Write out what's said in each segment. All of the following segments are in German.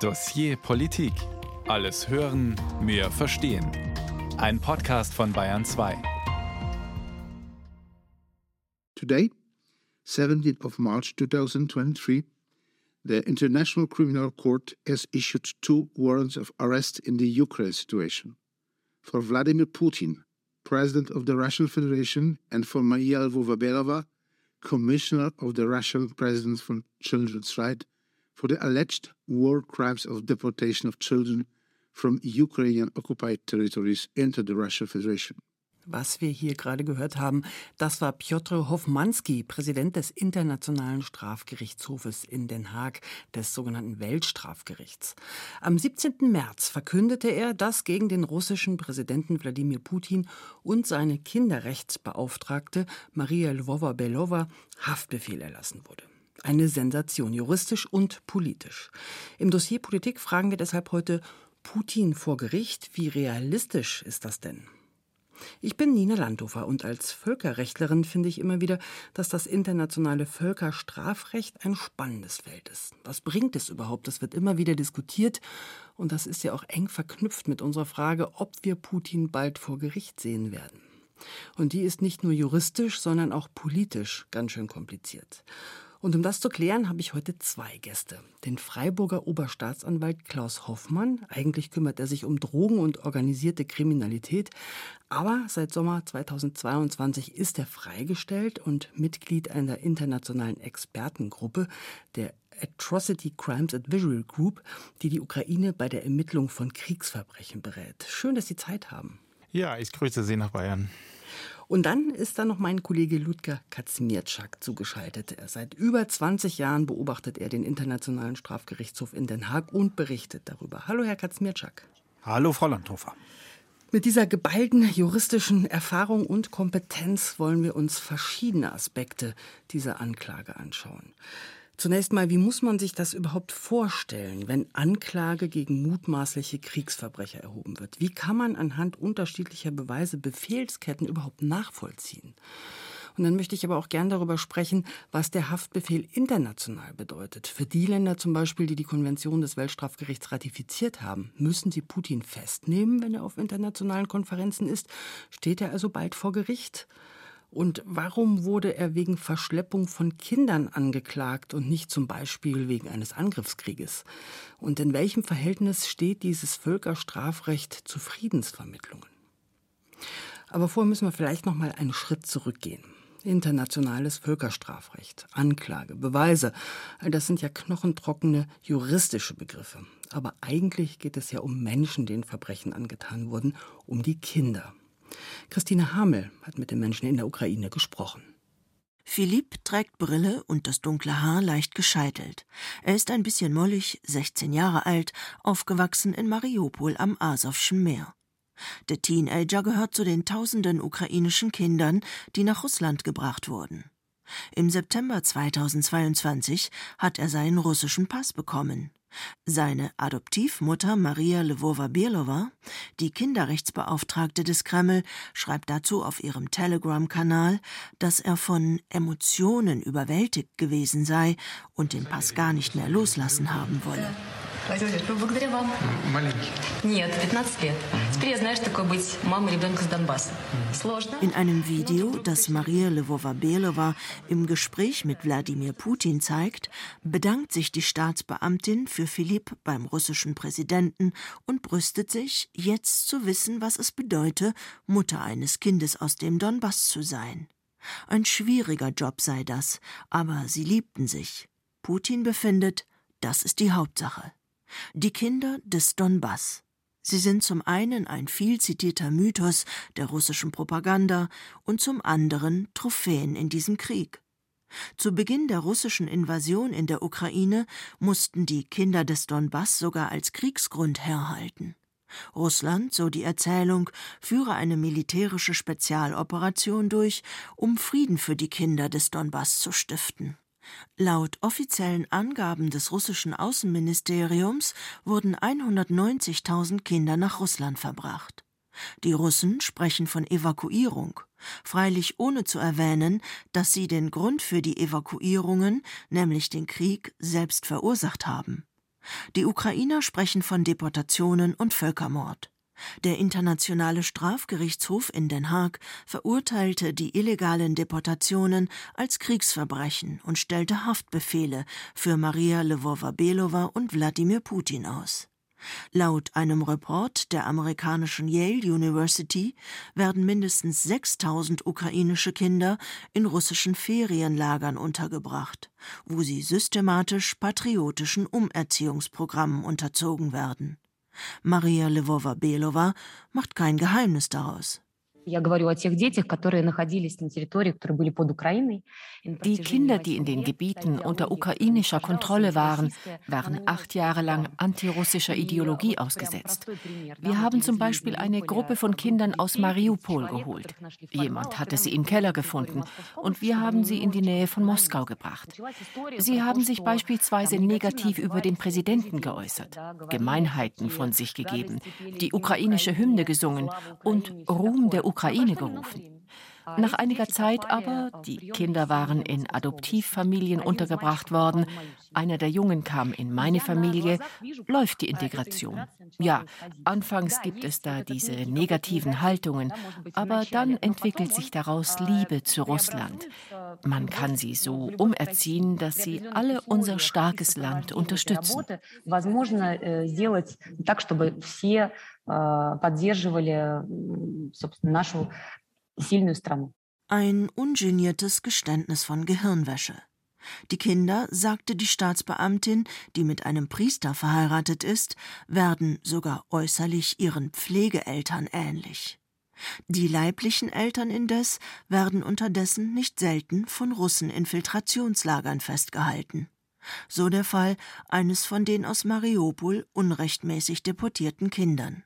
Dossier Politik. Alles hören, mehr verstehen. Ein Podcast von Bayern 2. Today, 17th of March 2023, the International Criminal Court has issued two warrants of arrest in the Ukraine situation. For Vladimir Putin, President of the Russian Federation, and for Maria Lvova-Belova, Commissioner of the Russian President for Children's Rights, for the alleged war crimes of deportation of children from Ukrainian occupied territories into the Russian Federation. Was wir hier gerade gehört haben, das war Piotr Hofmanski, Präsident des Internationalen Strafgerichtshofes in Den Haag, des sogenannten Weltstrafgerichts. Am 17. März verkündete er, dass gegen den russischen Präsidenten Wladimir Putin und seine Kinderrechtsbeauftragte Maria Lvova-Belova Haftbefehl erlassen wurde. Eine Sensation, juristisch und politisch. Im Dossier Politik fragen wir deshalb heute Putin vor Gericht. Wie realistisch ist das denn? Ich bin Nina Landhofer und als Völkerrechtlerin finde ich immer wieder, dass das internationale Völkerstrafrecht ein spannendes Feld ist. Was bringt es überhaupt? Das wird immer wieder diskutiert und das ist ja auch eng verknüpft mit unserer Frage, ob wir Putin bald vor Gericht sehen werden. Und die ist nicht nur juristisch, sondern auch politisch ganz schön kompliziert. Und um das zu klären, habe ich heute zwei Gäste. Den Freiburger Oberstaatsanwalt Klaus Hoffmann. Eigentlich kümmert er sich um Drogen und organisierte Kriminalität. Aber seit Sommer 2022 ist er freigestellt und Mitglied einer internationalen Expertengruppe, der Atrocity Crimes and Visual Group, die die Ukraine bei der Ermittlung von Kriegsverbrechen berät. Schön, dass Sie Zeit haben. Ja, ich grüße Sie nach Bayern. Und dann ist da noch mein Kollege Ludger Kaczmierczak zugeschaltet. Seit über 20 Jahren beobachtet er den Internationalen Strafgerichtshof in Den Haag und berichtet darüber. Hallo, Herr Kaczmierczak. Hallo, Frau Landhofer. Mit dieser geballten juristischen Erfahrung und Kompetenz wollen wir uns verschiedene Aspekte dieser Anklage anschauen. Zunächst mal, wie muss man sich das überhaupt vorstellen, wenn Anklage gegen mutmaßliche Kriegsverbrecher erhoben wird? Wie kann man anhand unterschiedlicher Beweise Befehlsketten überhaupt nachvollziehen? Und dann möchte ich aber auch gern darüber sprechen, was der Haftbefehl international bedeutet. Für die Länder zum Beispiel, die die Konvention des Weltstrafgerichts ratifiziert haben, müssen sie Putin festnehmen, wenn er auf internationalen Konferenzen ist? Steht er also bald vor Gericht? Und warum wurde er wegen Verschleppung von Kindern angeklagt und nicht zum Beispiel wegen eines Angriffskrieges? Und in welchem Verhältnis steht dieses Völkerstrafrecht zu Friedensvermittlungen? Aber vorher müssen wir vielleicht noch mal einen Schritt zurückgehen. Internationales Völkerstrafrecht, Anklage, Beweise, all das sind ja knochentrockene juristische Begriffe. Aber eigentlich geht es ja um Menschen, denen Verbrechen angetan wurden, um die Kinder. Christine Hamel hat mit den Menschen in der Ukraine gesprochen. Philipp trägt Brille und das dunkle Haar leicht gescheitelt. Er ist ein bisschen mollig, 16 Jahre alt, aufgewachsen in Mariupol am Asowschen Meer. Der Teenager gehört zu den tausenden ukrainischen Kindern, die nach Russland gebracht wurden. Im September 2022 hat er seinen russischen Pass bekommen. Seine Adoptivmutter Maria Lvova-Belova, die Kinderrechtsbeauftragte des Kreml, schreibt dazu auf ihrem Telegram-Kanal, dass er von Emotionen überwältigt gewesen sei und den Pass gar nicht mehr loslassen haben wolle. Благодаря вам. Маленький? Нет, 15 лет. Теперь я знаю, что такое быть мамой ребенка с Донбасса. Сложно? In einem Video, das Maria Lvova-Belova im Gespräch mit Wladimir Putin zeigt, bedankt sich die Staatsbeamtin für Philipp beim russischen Präsidenten und brüstet sich, jetzt zu wissen, was es bedeute, Mutter eines Kindes aus dem Donbass zu sein. Ein schwieriger Job sei das, aber sie liebten sich. Putin befindet, das ist die Hauptsache. Die Kinder des Donbass. Sie sind zum einen ein viel zitierter Mythos der russischen Propaganda und zum anderen Trophäen in diesem Krieg. Zu Beginn der russischen Invasion in der Ukraine mussten die Kinder des Donbass sogar als Kriegsgrund herhalten. Russland, so die Erzählung, führe eine militärische Spezialoperation durch, um Frieden für die Kinder des Donbass zu stiften. Laut offiziellen Angaben des russischen Außenministeriums wurden 190.000 Kinder nach Russland verbracht. Die Russen sprechen von Evakuierung, freilich ohne zu erwähnen, dass sie den Grund für die Evakuierungen, nämlich den Krieg, selbst verursacht haben. Die Ukrainer sprechen von Deportationen und Völkermord. Der Internationale Strafgerichtshof in Den Haag verurteilte die illegalen Deportationen als Kriegsverbrechen und stellte Haftbefehle für Maria Lvova-Belova und Wladimir Putin aus. Laut einem Report der amerikanischen Yale University werden mindestens 6000 ukrainische Kinder in russischen Ferienlagern untergebracht, wo sie systematisch patriotischen Umerziehungsprogrammen unterzogen werden. Maria Lvova-Belova macht kein Geheimnis daraus. Die Kinder, die in den Gebieten unter ukrainischer Kontrolle waren, waren acht Jahre lang antirussischer Ideologie ausgesetzt. Wir haben zum Beispiel eine Gruppe von Kindern aus Mariupol geholt. Jemand hatte sie im Keller gefunden und wir haben sie in die Nähe von Moskau gebracht. Sie haben sich beispielsweise negativ über den Präsidenten geäußert, Gemeinheiten von sich gegeben, die ukrainische Hymne gesungen und Ruhm der Ukraine Ukraine gerufen. Nach einiger Zeit aber, die Kinder waren in Adoptivfamilien untergebracht worden, einer der Jungen kam in meine Familie, läuft die Integration. Ja, anfangs gibt es da diese negativen Haltungen, aber dann entwickelt sich daraus Liebe zu Russland. Man kann sie so umerziehen, dass sie alle unser starkes Land unterstützen. поддерживали, собственно, нашу сильную страну. ein ungeniertes Geständnis von Gehirnwäsche. Die Kinder, sagte die Staatsbeamtin, die mit einem Priester verheiratet ist, werden sogar äußerlich ihren Pflegeeltern ähnlich. Die leiblichen Eltern indes werden unterdessen nicht selten von Russen-Infiltrationslagern festgehalten. So der Fall eines von den aus Mariupol unrechtmäßig deportierten Kindern.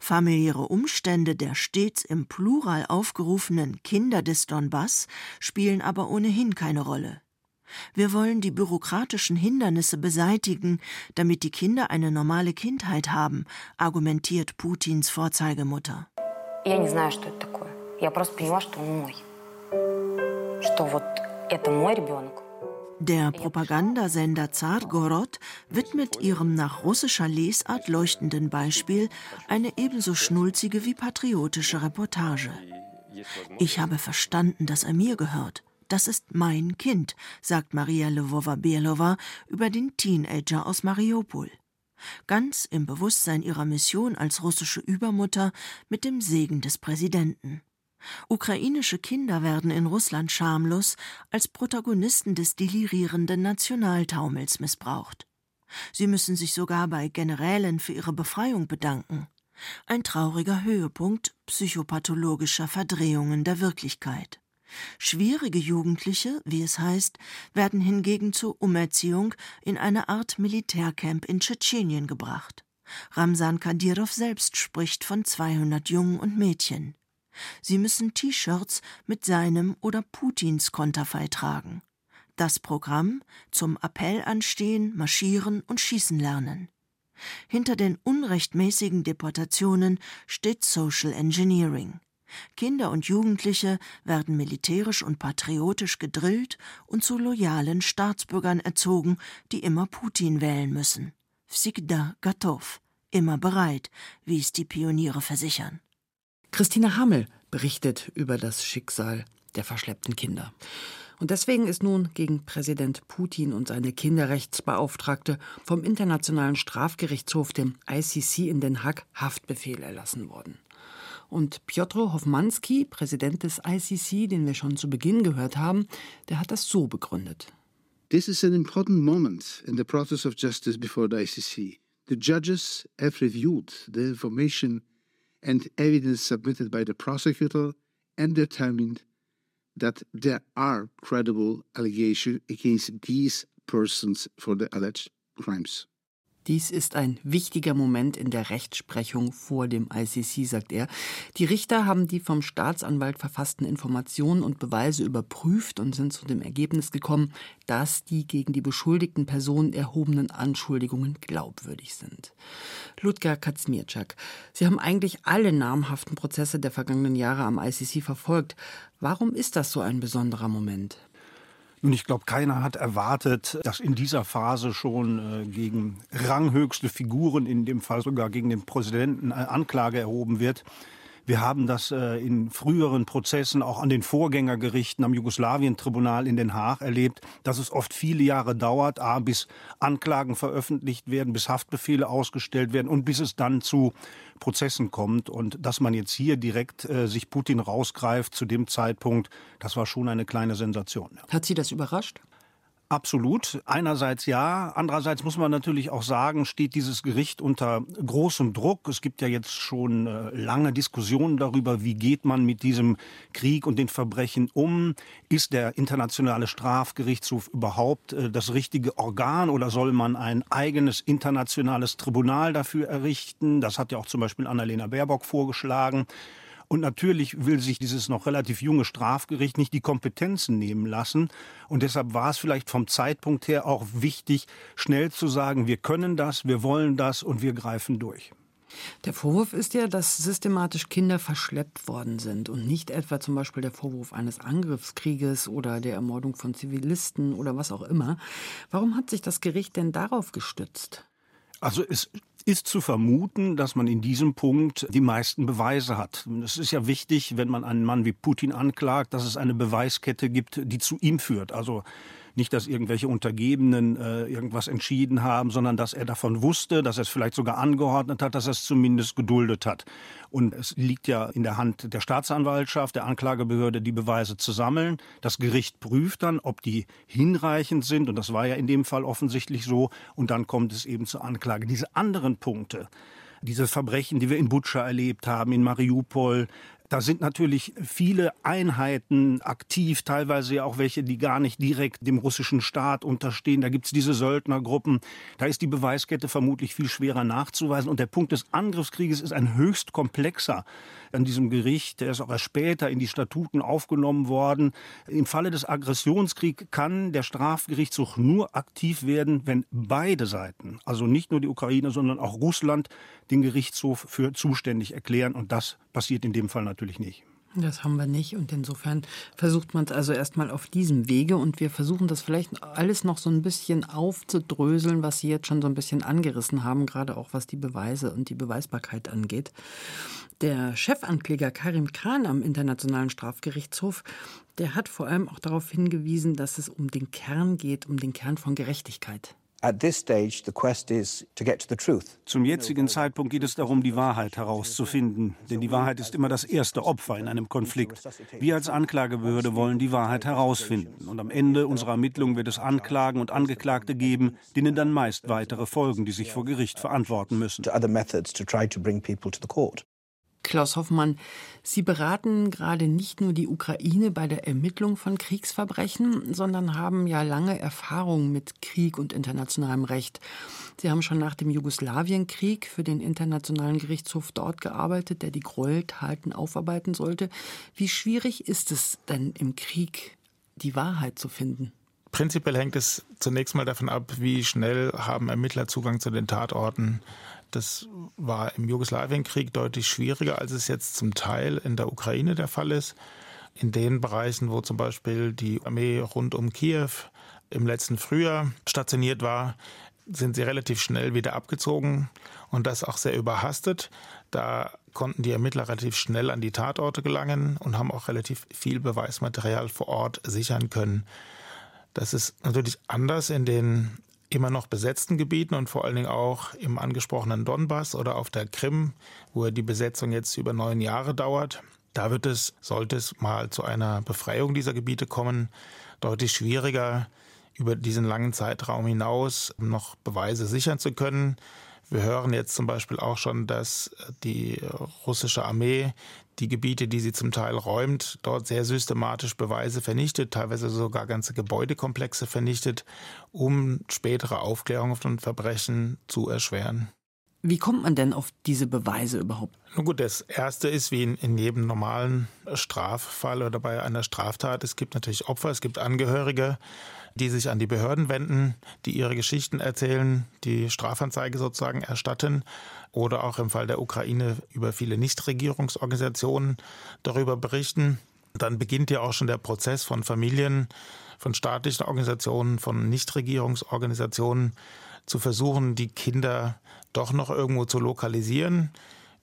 Familiäre Umstände der stets im Plural aufgerufenen Kinder des Donbass spielen aber ohnehin keine Rolle. Wir wollen die bürokratischen Hindernisse beseitigen, damit die Kinder eine normale Kindheit haben, argumentiert Putins Vorzeigemutter. Я не знаю, что это такое. Я просто поняла, что он мой. Что вот это мой ребенок. Der Propagandasender Zargorod widmet ihrem nach russischer Lesart leuchtenden Beispiel eine ebenso schnulzige wie patriotische Reportage. Ich habe verstanden, dass er mir gehört. Das ist mein Kind, sagt Maria Lvova-Belova über den Teenager aus Mariupol. Ganz im Bewusstsein ihrer Mission als russische Übermutter mit dem Segen des Präsidenten. Ukrainische Kinder werden in Russland schamlos als Protagonisten des delirierenden Nationaltaumels missbraucht. Sie müssen sich sogar bei Generälen für ihre Befreiung bedanken. Ein trauriger Höhepunkt psychopathologischer Verdrehungen der Wirklichkeit. Schwierige Jugendliche, wie es heißt, werden hingegen zur Umerziehung in eine Art Militärcamp in Tschetschenien gebracht. Ramsan Kadyrov selbst spricht von 200 Jungen und Mädchen. Sie müssen T-Shirts mit seinem oder Putins Konterfei tragen. Das Programm zum Appell anstehen, marschieren und schießen lernen. Hinter den unrechtmäßigen Deportationen steht Social Engineering. Kinder und Jugendliche werden militärisch und patriotisch gedrillt und zu loyalen Staatsbürgern erzogen, die immer Putin wählen müssen. Всегда готов, immer bereit, wie es die Pioniere versichern. Christina Hammel berichtet über das Schicksal der verschleppten Kinder. Und deswegen ist nun gegen Präsident Putin und seine Kinderrechtsbeauftragte vom Internationalen Strafgerichtshof, dem ICC in Den Haag, Haftbefehl erlassen worden. Und Piotr Hofmanski, Präsident des ICC, den wir schon zu Beginn gehört haben, der hat das so begründet. This is an important moment in the process of justice before the ICC. The judges have reviewed the information and evidence submitted by the prosecutor and determined that there are credible allegations against these persons for the alleged crimes. Dies ist ein wichtiger Moment in der Rechtsprechung vor dem ICC, sagt er. Die Richter haben die vom Staatsanwalt verfassten Informationen und Beweise überprüft und sind zu dem Ergebnis gekommen, dass die gegen die beschuldigten Personen erhobenen Anschuldigungen glaubwürdig sind. Ludger Kaczmierczak, Sie haben eigentlich alle namhaften Prozesse der vergangenen Jahre am ICC verfolgt. Warum ist das so ein besonderer Moment? Nun, ich glaube, keiner hat erwartet, dass in dieser Phase schon äh, gegen ranghöchste Figuren, in dem Fall sogar gegen den Präsidenten, eine Anklage erhoben wird. Wir haben das äh, in früheren Prozessen auch an den Vorgängergerichten am Jugoslawien-Tribunal in Den Haag erlebt, dass es oft viele Jahre dauert, a, bis Anklagen veröffentlicht werden, bis Haftbefehle ausgestellt werden und bis es dann zu Prozessen kommt. Und dass man jetzt hier direkt äh, sich Putin rausgreift zu dem Zeitpunkt, das war schon eine kleine Sensation. Ja. Hat Sie das überrascht? Absolut. Einerseits ja. Andererseits muss man natürlich auch sagen, steht dieses Gericht unter großem Druck. Es gibt ja jetzt schon äh, lange Diskussionen darüber, wie geht man mit diesem Krieg und den Verbrechen um? Ist der internationale Strafgerichtshof überhaupt äh, das richtige Organ oder soll man ein eigenes internationales Tribunal dafür errichten? Das hat ja auch zum Beispiel Annalena Baerbock vorgeschlagen. Und natürlich will sich dieses noch relativ junge Strafgericht nicht die Kompetenzen nehmen lassen. Und deshalb war es vielleicht vom Zeitpunkt her auch wichtig, schnell zu sagen, wir können das, wir wollen das und wir greifen durch. Der Vorwurf ist ja, dass systematisch Kinder verschleppt worden sind und nicht etwa zum Beispiel der Vorwurf eines Angriffskrieges oder der Ermordung von Zivilisten oder was auch immer. Warum hat sich das Gericht denn darauf gestützt? Also es ist zu vermuten, dass man in diesem Punkt die meisten Beweise hat. Es ist ja wichtig, wenn man einen Mann wie Putin anklagt, dass es eine Beweiskette gibt, die zu ihm führt. Also nicht, dass irgendwelche Untergebenen äh, irgendwas entschieden haben, sondern dass er davon wusste, dass er es vielleicht sogar angeordnet hat, dass er es zumindest geduldet hat. Und es liegt ja in der Hand der Staatsanwaltschaft, der Anklagebehörde, die Beweise zu sammeln. Das Gericht prüft dann, ob die hinreichend sind. Und das war ja in dem Fall offensichtlich so. Und dann kommt es eben zur Anklage. Diese anderen Punkte, diese Verbrechen, die wir in Butscha erlebt haben, in Mariupol, da sind natürlich viele Einheiten aktiv, teilweise ja auch welche, die gar nicht direkt dem russischen Staat unterstehen. Da gibt's diese Söldnergruppen. Da ist die Beweiskette vermutlich viel schwerer nachzuweisen. Und der Punkt des Angriffskrieges ist ein höchst komplexer an diesem Gericht. Der ist auch erst später in die Statuten aufgenommen worden. Im Falle des Aggressionskriegs kann der Strafgerichtshof nur aktiv werden, wenn beide Seiten, also nicht nur die Ukraine, sondern auch Russland, den Gerichtshof für zuständig erklären. Und das passiert in dem Fall natürlich nicht. Das haben wir nicht und insofern versucht man es also erstmal auf diesem Wege und wir versuchen das vielleicht alles noch so ein bisschen aufzudröseln, was Sie jetzt schon so ein bisschen angerissen haben, gerade auch was die Beweise und die Beweisbarkeit angeht. Der Chefankläger Karim Khan am Internationalen Strafgerichtshof, der hat vor allem auch darauf hingewiesen, dass es um den Kern geht, um den Kern von Gerechtigkeit. Zum jetzigen Zeitpunkt geht es darum, die Wahrheit herauszufinden. Denn die Wahrheit ist immer das erste Opfer in einem Konflikt. Wir als Anklagebehörde wollen die Wahrheit herausfinden. Und am Ende unserer Ermittlungen wird es Anklagen und Angeklagte geben, denen dann meist weitere folgen, die sich vor Gericht verantworten müssen. Klaus Hoffmann, Sie beraten gerade nicht nur die Ukraine bei der Ermittlung von Kriegsverbrechen, sondern haben ja lange Erfahrung mit Krieg und internationalem Recht. Sie haben schon nach dem Jugoslawienkrieg für den Internationalen Gerichtshof dort gearbeitet, der die Gräueltaten aufarbeiten sollte. Wie schwierig ist es denn im Krieg, die Wahrheit zu finden? Prinzipiell hängt es zunächst mal davon ab, wie schnell haben Ermittler Zugang zu den Tatorten das war im Jugoslawienkrieg deutlich schwieriger, als es jetzt zum Teil in der Ukraine der Fall ist. In den Bereichen, wo zum Beispiel die Armee rund um Kiew im letzten Frühjahr stationiert war, sind sie relativ schnell wieder abgezogen und das auch sehr überhastet. Da konnten die Ermittler relativ schnell an die Tatorte gelangen und haben auch relativ viel Beweismaterial vor Ort sichern können. Das ist natürlich anders in den immer noch besetzten Gebieten und vor allen Dingen auch im angesprochenen Donbass oder auf der Krim, wo die Besetzung jetzt über neun Jahre dauert. Da wird es, sollte es mal zu einer Befreiung dieser Gebiete kommen, deutlich schwieriger, über diesen langen Zeitraum hinaus noch Beweise sichern zu können. Wir hören jetzt zum Beispiel auch schon, dass die russische Armee die Gebiete, die sie zum Teil räumt, dort sehr systematisch Beweise vernichtet, teilweise sogar ganze Gebäudekomplexe vernichtet, um spätere Aufklärung von Verbrechen zu erschweren. Wie kommt man denn auf diese Beweise überhaupt? Nun gut, das erste ist wie in, in, jedem normalen Straffall oder bei einer Straftat. Es gibt natürlich Opfer, es gibt Angehörige, die sich an die Behörden wenden, die ihre Geschichten erzählen, die Strafanzeige sozusagen erstatten oder auch im Fall der Ukraine über viele Nichtregierungsorganisationen darüber berichten. Dann beginnt ja auch schon der Prozess von Familien, von staatlichen Organisationen, von Nichtregierungsorganisationen zu versuchen, die Kinder doch noch irgendwo zu lokalisieren.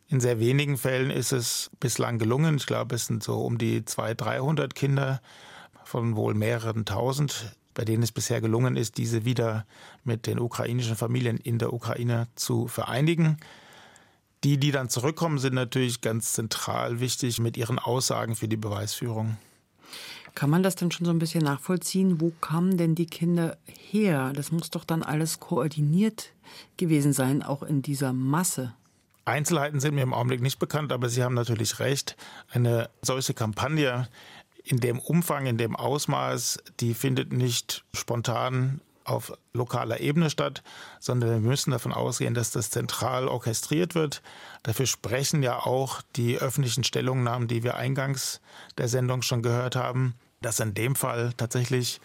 In sehr wenigen Fällen ist es bislang gelungen. Ich glaube, es sind so um die 200, 300 Kinder von wohl mehreren tausend, bei denen es bisher gelungen ist, diese wieder mit den ukrainischen Familien in der Ukraine zu vereinigen. Die, die dann zurückkommen, sind natürlich ganz zentral wichtig mit ihren Aussagen für die Beweisführung. Kann man das denn schon so ein bisschen nachvollziehen? Wo kamen denn die Kinder her? Das muss doch dann alles koordiniert gewesen sein, auch in dieser Masse. Einzelheiten sind mir im Augenblick nicht bekannt, aber Sie haben natürlich recht. Eine solche Kampagne in dem Umfang, in dem Ausmaß, die findet nicht spontan auf lokaler Ebene statt, sondern wir müssen davon ausgehen, dass das zentral orchestriert wird. Dafür sprechen ja auch die öffentlichen Stellungnahmen, die wir eingangs der Sendung schon gehört haben, dass in dem Fall tatsächlich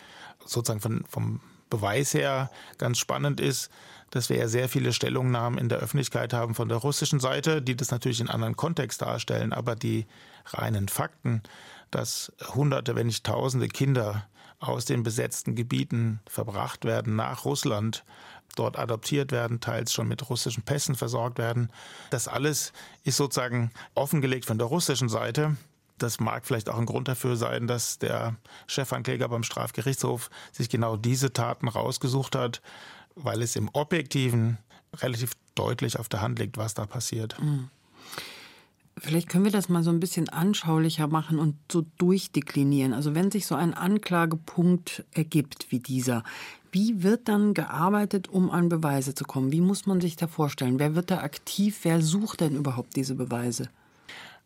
sozusagen von, vom Beweis her ganz spannend ist, dass wir ja sehr viele Stellungnahmen in der Öffentlichkeit haben von der russischen Seite, die das natürlich in anderen Kontext darstellen, aber die reinen Fakten, dass Hunderte, wenn nicht Tausende Kinder aus den besetzten Gebieten verbracht werden nach Russland, dort adoptiert werden, teils schon mit russischen Pässen versorgt werden. Das alles ist sozusagen offengelegt von der russischen Seite. Das mag vielleicht auch ein Grund dafür sein, dass der Chefankläger beim Strafgerichtshof sich genau diese Taten rausgesucht hat, weil es im Objektiven relativ deutlich auf der Hand liegt, was da passiert. Mhm. Vielleicht können wir das mal so ein bisschen anschaulicher machen und so durchdeklinieren. Also wenn sich so ein Anklagepunkt ergibt wie dieser, wie wird dann gearbeitet, um an Beweise zu kommen? Wie muss man sich da vorstellen? Wer wird da aktiv? Wer sucht denn überhaupt diese Beweise?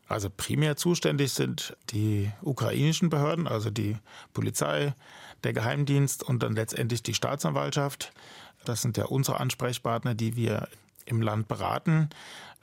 Also primär zuständig sind die ukrainischen Behörden, also die Polizei, der Geheimdienst und dann letztendlich die Staatsanwaltschaft. Das sind ja unsere Ansprechpartner, die wir im Land beraten.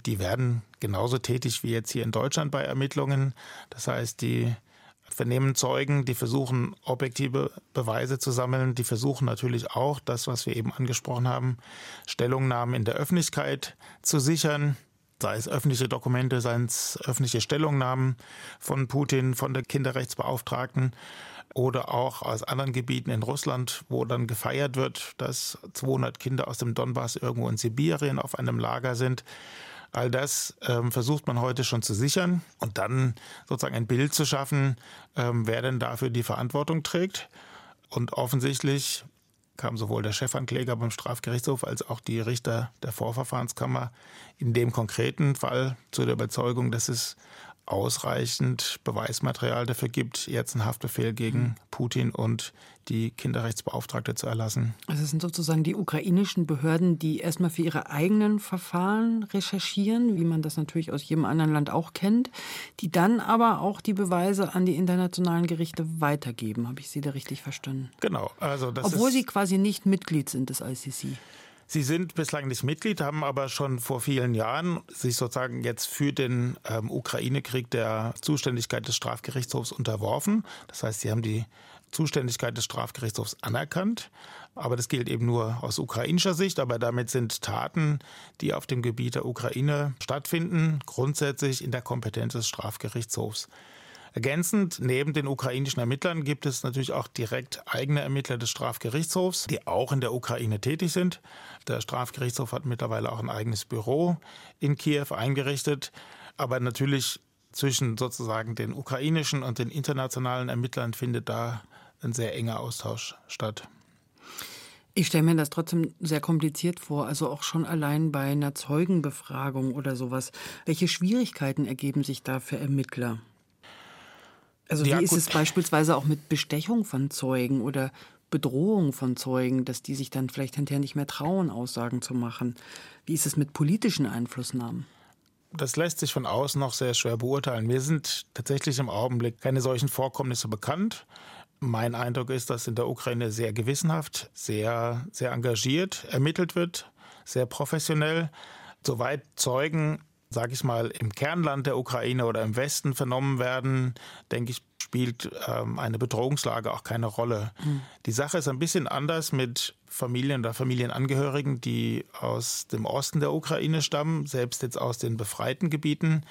Die werden genauso tätig wie jetzt hier in Deutschland bei Ermittlungen. Das heißt, die vernehmen Zeugen, die versuchen, objektive Beweise zu sammeln. Die versuchen natürlich auch, das, was wir eben angesprochen haben, Stellungnahmen in der Öffentlichkeit zu sichern sei es öffentliche Dokumente, seien es öffentliche Stellungnahmen von Putin, von der Kinderrechtsbeauftragten oder auch aus anderen Gebieten in Russland, wo dann gefeiert wird, dass 200 Kinder aus dem Donbass irgendwo in Sibirien auf einem Lager sind. All das ähm, versucht man heute schon zu sichern und dann sozusagen ein Bild zu schaffen, ähm, wer denn dafür die Verantwortung trägt. Und offensichtlich kam sowohl der Chefankläger beim Strafgerichtshof als auch die Richter der Vorverfahrenskammer in dem konkreten Fall zu der Überzeugung, dass es ausreichend Beweismaterial dafür gibt, jetzt einen Haftbefehl gegen mhm. Putin und die Kinderrechtsbeauftragte zu erlassen. Also es sind sozusagen die ukrainischen Behörden, die erstmal für ihre eigenen Verfahren recherchieren, wie man das natürlich aus jedem anderen Land auch kennt, die dann aber auch die Beweise an die internationalen Gerichte weitergeben. Habe ich Sie da richtig verstanden? Genau. Also das Obwohl Sie quasi nicht Mitglied sind des ICC. Sie sind bislang nicht Mitglied, haben aber schon vor vielen Jahren sich sozusagen jetzt für den ähm, Ukraine-Krieg der Zuständigkeit des Strafgerichtshofs unterworfen. Das heißt, sie haben die Zuständigkeit des Strafgerichtshofs anerkannt. Aber das gilt eben nur aus ukrainischer Sicht. Aber damit sind Taten, die auf dem Gebiet der Ukraine stattfinden, grundsätzlich in der Kompetenz des Strafgerichtshofs. Ergänzend, neben den ukrainischen Ermittlern gibt es natürlich auch direkt eigene Ermittler des Strafgerichtshofs, die auch in der Ukraine tätig sind. Der Strafgerichtshof hat mittlerweile auch ein eigenes Büro in Kiew eingerichtet. Aber natürlich zwischen sozusagen den ukrainischen und den internationalen Ermittlern findet da ein sehr enger Austausch statt. Ich stelle mir das trotzdem sehr kompliziert vor, also auch schon allein bei einer Zeugenbefragung oder sowas. Welche Schwierigkeiten ergeben sich da für Ermittler? Also wie ja, ist es beispielsweise auch mit Bestechung von Zeugen oder Bedrohung von Zeugen, dass die sich dann vielleicht hinterher nicht mehr trauen, Aussagen zu machen? Wie ist es mit politischen Einflussnahmen? Das lässt sich von außen noch sehr schwer beurteilen. Mir sind tatsächlich im Augenblick keine solchen Vorkommnisse bekannt. Mein Eindruck ist, dass in der Ukraine sehr gewissenhaft, sehr, sehr engagiert ermittelt wird, sehr professionell. Soweit Zeugen sage ich mal, im Kernland der Ukraine oder im Westen vernommen werden, denke ich, spielt ähm, eine Bedrohungslage auch keine Rolle. Mhm. Die Sache ist ein bisschen anders mit Familien oder Familienangehörigen, die aus dem Osten der Ukraine stammen, selbst jetzt aus den befreiten Gebieten.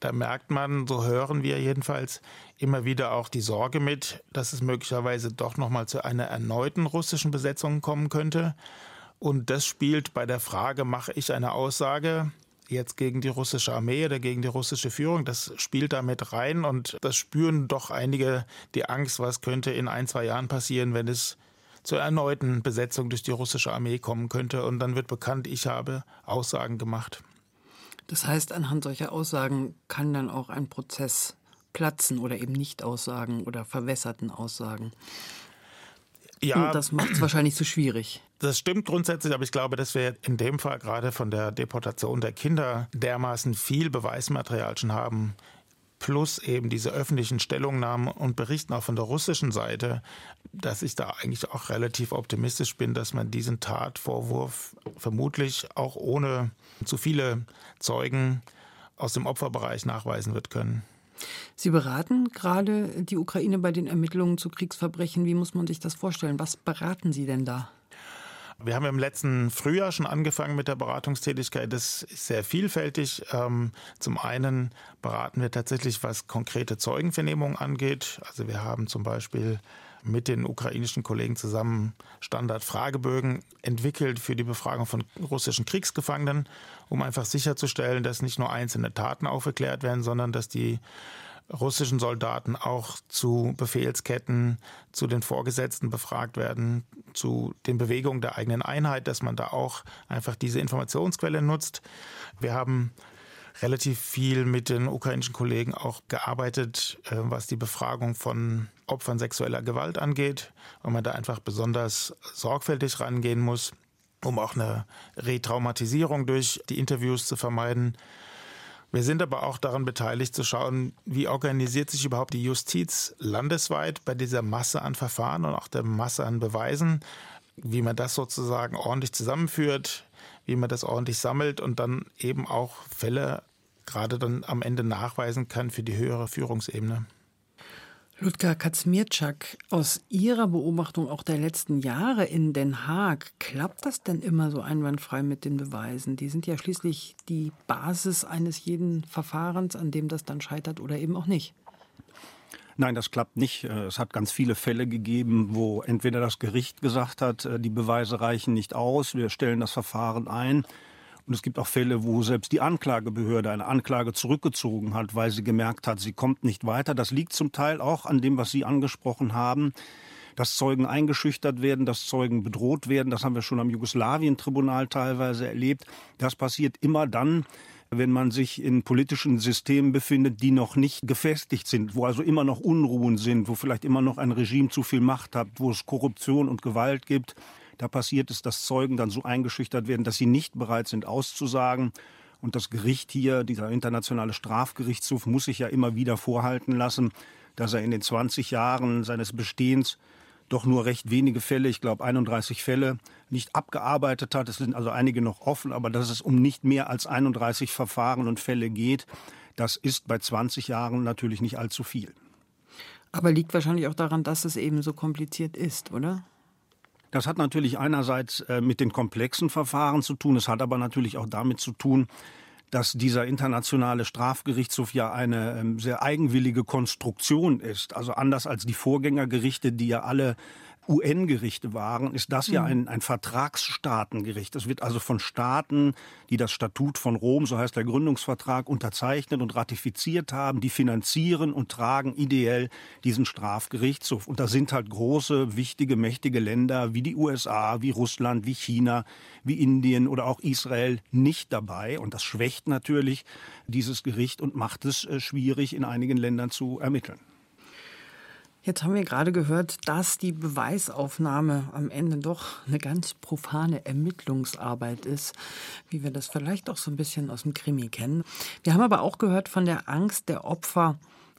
da merkt man, so hören wir jedenfalls, immer wieder auch die Sorge mit, dass es möglicherweise doch nochmal zu einer erneuten russischen Besetzung kommen könnte. Und das spielt bei der Frage, mache ich eine Aussage jetzt gegen die russische Armee oder gegen die russische Führung, das spielt da mit rein und das spüren doch einige die Angst, was könnte in ein, zwei Jahren passieren, wenn es zur erneuten Besetzung durch die russische Armee kommen könnte. Und dann wird bekannt, ich habe Aussagen gemacht. Das heißt, anhand solcher Aussagen kann dann auch ein Prozess platzen oder eben Nicht-Aussagen oder verwässerten Aussagen. Ja, Und das macht es wahrscheinlich zu so schwierig. Das stimmt grundsätzlich, aber ich glaube, dass wir in dem Fall gerade von der Deportation der Kinder dermaßen viel Beweismaterial schon haben, plus eben diese öffentlichen Stellungnahmen und Berichten auch von der russischen Seite, dass ich da eigentlich auch relativ optimistisch bin, dass man diesen Tatvorwurf vermutlich auch ohne zu viele Zeugen aus dem Opferbereich nachweisen wird können. Sie beraten gerade die Ukraine bei den Ermittlungen zu Kriegsverbrechen. Wie muss man sich das vorstellen? Was beraten Sie denn da? Wir haben im letzten Frühjahr schon angefangen mit der Beratungstätigkeit. Das ist sehr vielfältig. Ähm, zum einen beraten wir tatsächlich, was konkrete Zeugenvernehmungen angeht. Also wir haben zum Beispiel mit den ukrainischen Kollegen zusammen Standardfragebögen entwickelt für die Befragung von russischen Kriegsgefangenen, um einfach sicherzustellen, dass nicht nur einzelne Taten aufgeklärt werden, sondern dass die russischen Soldaten auch zu Befehlsketten, zu den Vorgesetzten befragt werden, zu den Bewegungen der eigenen Einheit, dass man da auch einfach diese Informationsquelle nutzt. Wir haben relativ viel mit den ukrainischen Kollegen auch gearbeitet, äh, was die Befragung von Opfern sexueller Gewalt angeht, weil man da einfach besonders sorgfältig rangehen muss, um auch eine Retraumatisierung durch die Interviews zu vermeiden. Wir sind aber auch daran beteiligt zu schauen, wie organisiert sich überhaupt die Justiz landesweit bei dieser Masse an Verfahren und auch der Masse an Beweisen, wie man das sozusagen ordentlich zusammenführt, wie man das ordentlich sammelt und dann eben auch Fälle gerade dann am Ende nachweisen kann für die höhere Führungsebene. Ludger Kaczmirczak, aus Ihrer Beobachtung auch der letzten Jahre in Den Haag, klappt das denn immer so einwandfrei mit den Beweisen? Die sind ja schließlich die Basis eines jeden Verfahrens, an dem das dann scheitert oder eben auch nicht. Nein, das klappt nicht. Äh, es hat ganz viele Fälle gegeben, wo entweder das Gericht gesagt hat, äh, die Beweise reichen nicht aus, wir stellen das Verfahren ein und es gibt auch Fälle, wo selbst die Anklagebehörde eine Anklage zurückgezogen hat, weil sie gemerkt hat, sie kommt nicht weiter. Das liegt zum Teil auch an dem, was Sie angesprochen haben dass Zeugen eingeschüchtert werden, dass Zeugen bedroht werden. Das haben wir schon am Jugoslawien-Tribunal teilweise erlebt. Das passiert immer dann, wenn man sich in politischen Systemen befindet, die noch nicht gefestigt sind, wo also immer noch Unruhen sind, wo vielleicht immer noch ein Regime zu viel Macht hat, wo es Korruption und Gewalt gibt. Da passiert es, dass Zeugen dann so eingeschüchtert werden, dass sie nicht bereit sind auszusagen. Und das Gericht hier, dieser internationale Strafgerichtshof, muss sich ja immer wieder vorhalten lassen, dass er in den 20 Jahren seines Bestehens doch nur recht wenige Fälle, ich glaube 31 Fälle, nicht abgearbeitet hat. Es sind also einige noch offen, aber dass es um nicht mehr als 31 Verfahren und Fälle geht, das ist bei 20 Jahren natürlich nicht allzu viel. Aber liegt wahrscheinlich auch daran, dass es eben so kompliziert ist, oder? Das hat natürlich einerseits äh, mit den komplexen Verfahren zu tun, es hat aber natürlich auch damit zu tun, dass dieser internationale Strafgerichtshof ja eine ähm, sehr eigenwillige Konstruktion ist. Also anders als die Vorgängergerichte, die ja alle UN-Gerichte waren, ist das ja mhm. ein, ein Vertragsstaatengericht. Es wird also von Staaten, die das Statut von Rom, so heißt der Gründungsvertrag, unterzeichnet und ratifiziert haben, die finanzieren und tragen ideell diesen Strafgerichtshof. Und da sind halt große, wichtige, mächtige Länder wie die USA, wie Russland, wie China, wie Indien oder auch Israel nicht dabei. Und das schwächt natürlich dieses Gericht und macht es äh, schwierig, in einigen Ländern zu ermitteln. Jetzt haben wir gerade gehört, dass die Beweisaufnahme am Ende doch eine ganz profane Ermittlungsarbeit ist, wie wir das vielleicht auch so ein bisschen aus dem Krimi kennen. Wir haben aber auch gehört von der Angst der Opfer,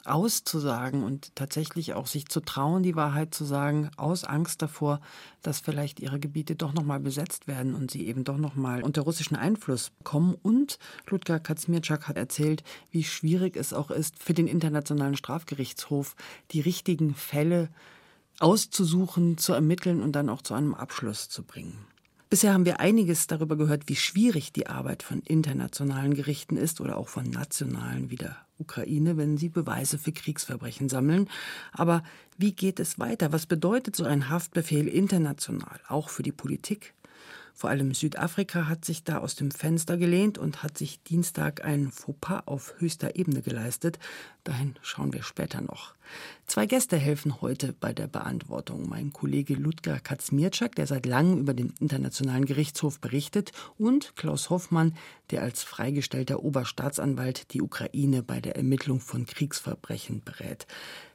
auszusagen und tatsächlich auch sich zu trauen, die Wahrheit zu sagen, aus Angst davor, dass vielleicht ihre Gebiete doch nochmal besetzt werden und sie eben doch nochmal unter russischen Einfluss kommen. Und Ludger Kaczmirczak hat erzählt, wie schwierig es auch ist, für den Internationalen Strafgerichtshof die richtigen Fälle auszusuchen, zu ermitteln und dann auch zu einem Abschluss zu bringen. Bisher haben wir einiges darüber gehört, wie schwierig die Arbeit von internationalen Gerichten ist oder auch von nationalen wie der Ukraine, wenn sie Beweise für Kriegsverbrechen sammeln. Aber wie geht es weiter? Was bedeutet so ein Haftbefehl international, auch für die Politik? Vor allem Südafrika hat sich da aus dem Fenster gelehnt und hat sich Dienstag ein Fauxpas auf höchster Ebene geleistet. Dahin schauen wir später noch. Zwei Gäste helfen heute bei der Beantwortung. Mein Kollege Ludger Kaczmierczak, der seit langem über den Internationalen Gerichtshof berichtet, und Klaus Hoffmann, der als freigestellter Oberstaatsanwalt die Ukraine bei der Ermittlung von Kriegsverbrechen berät.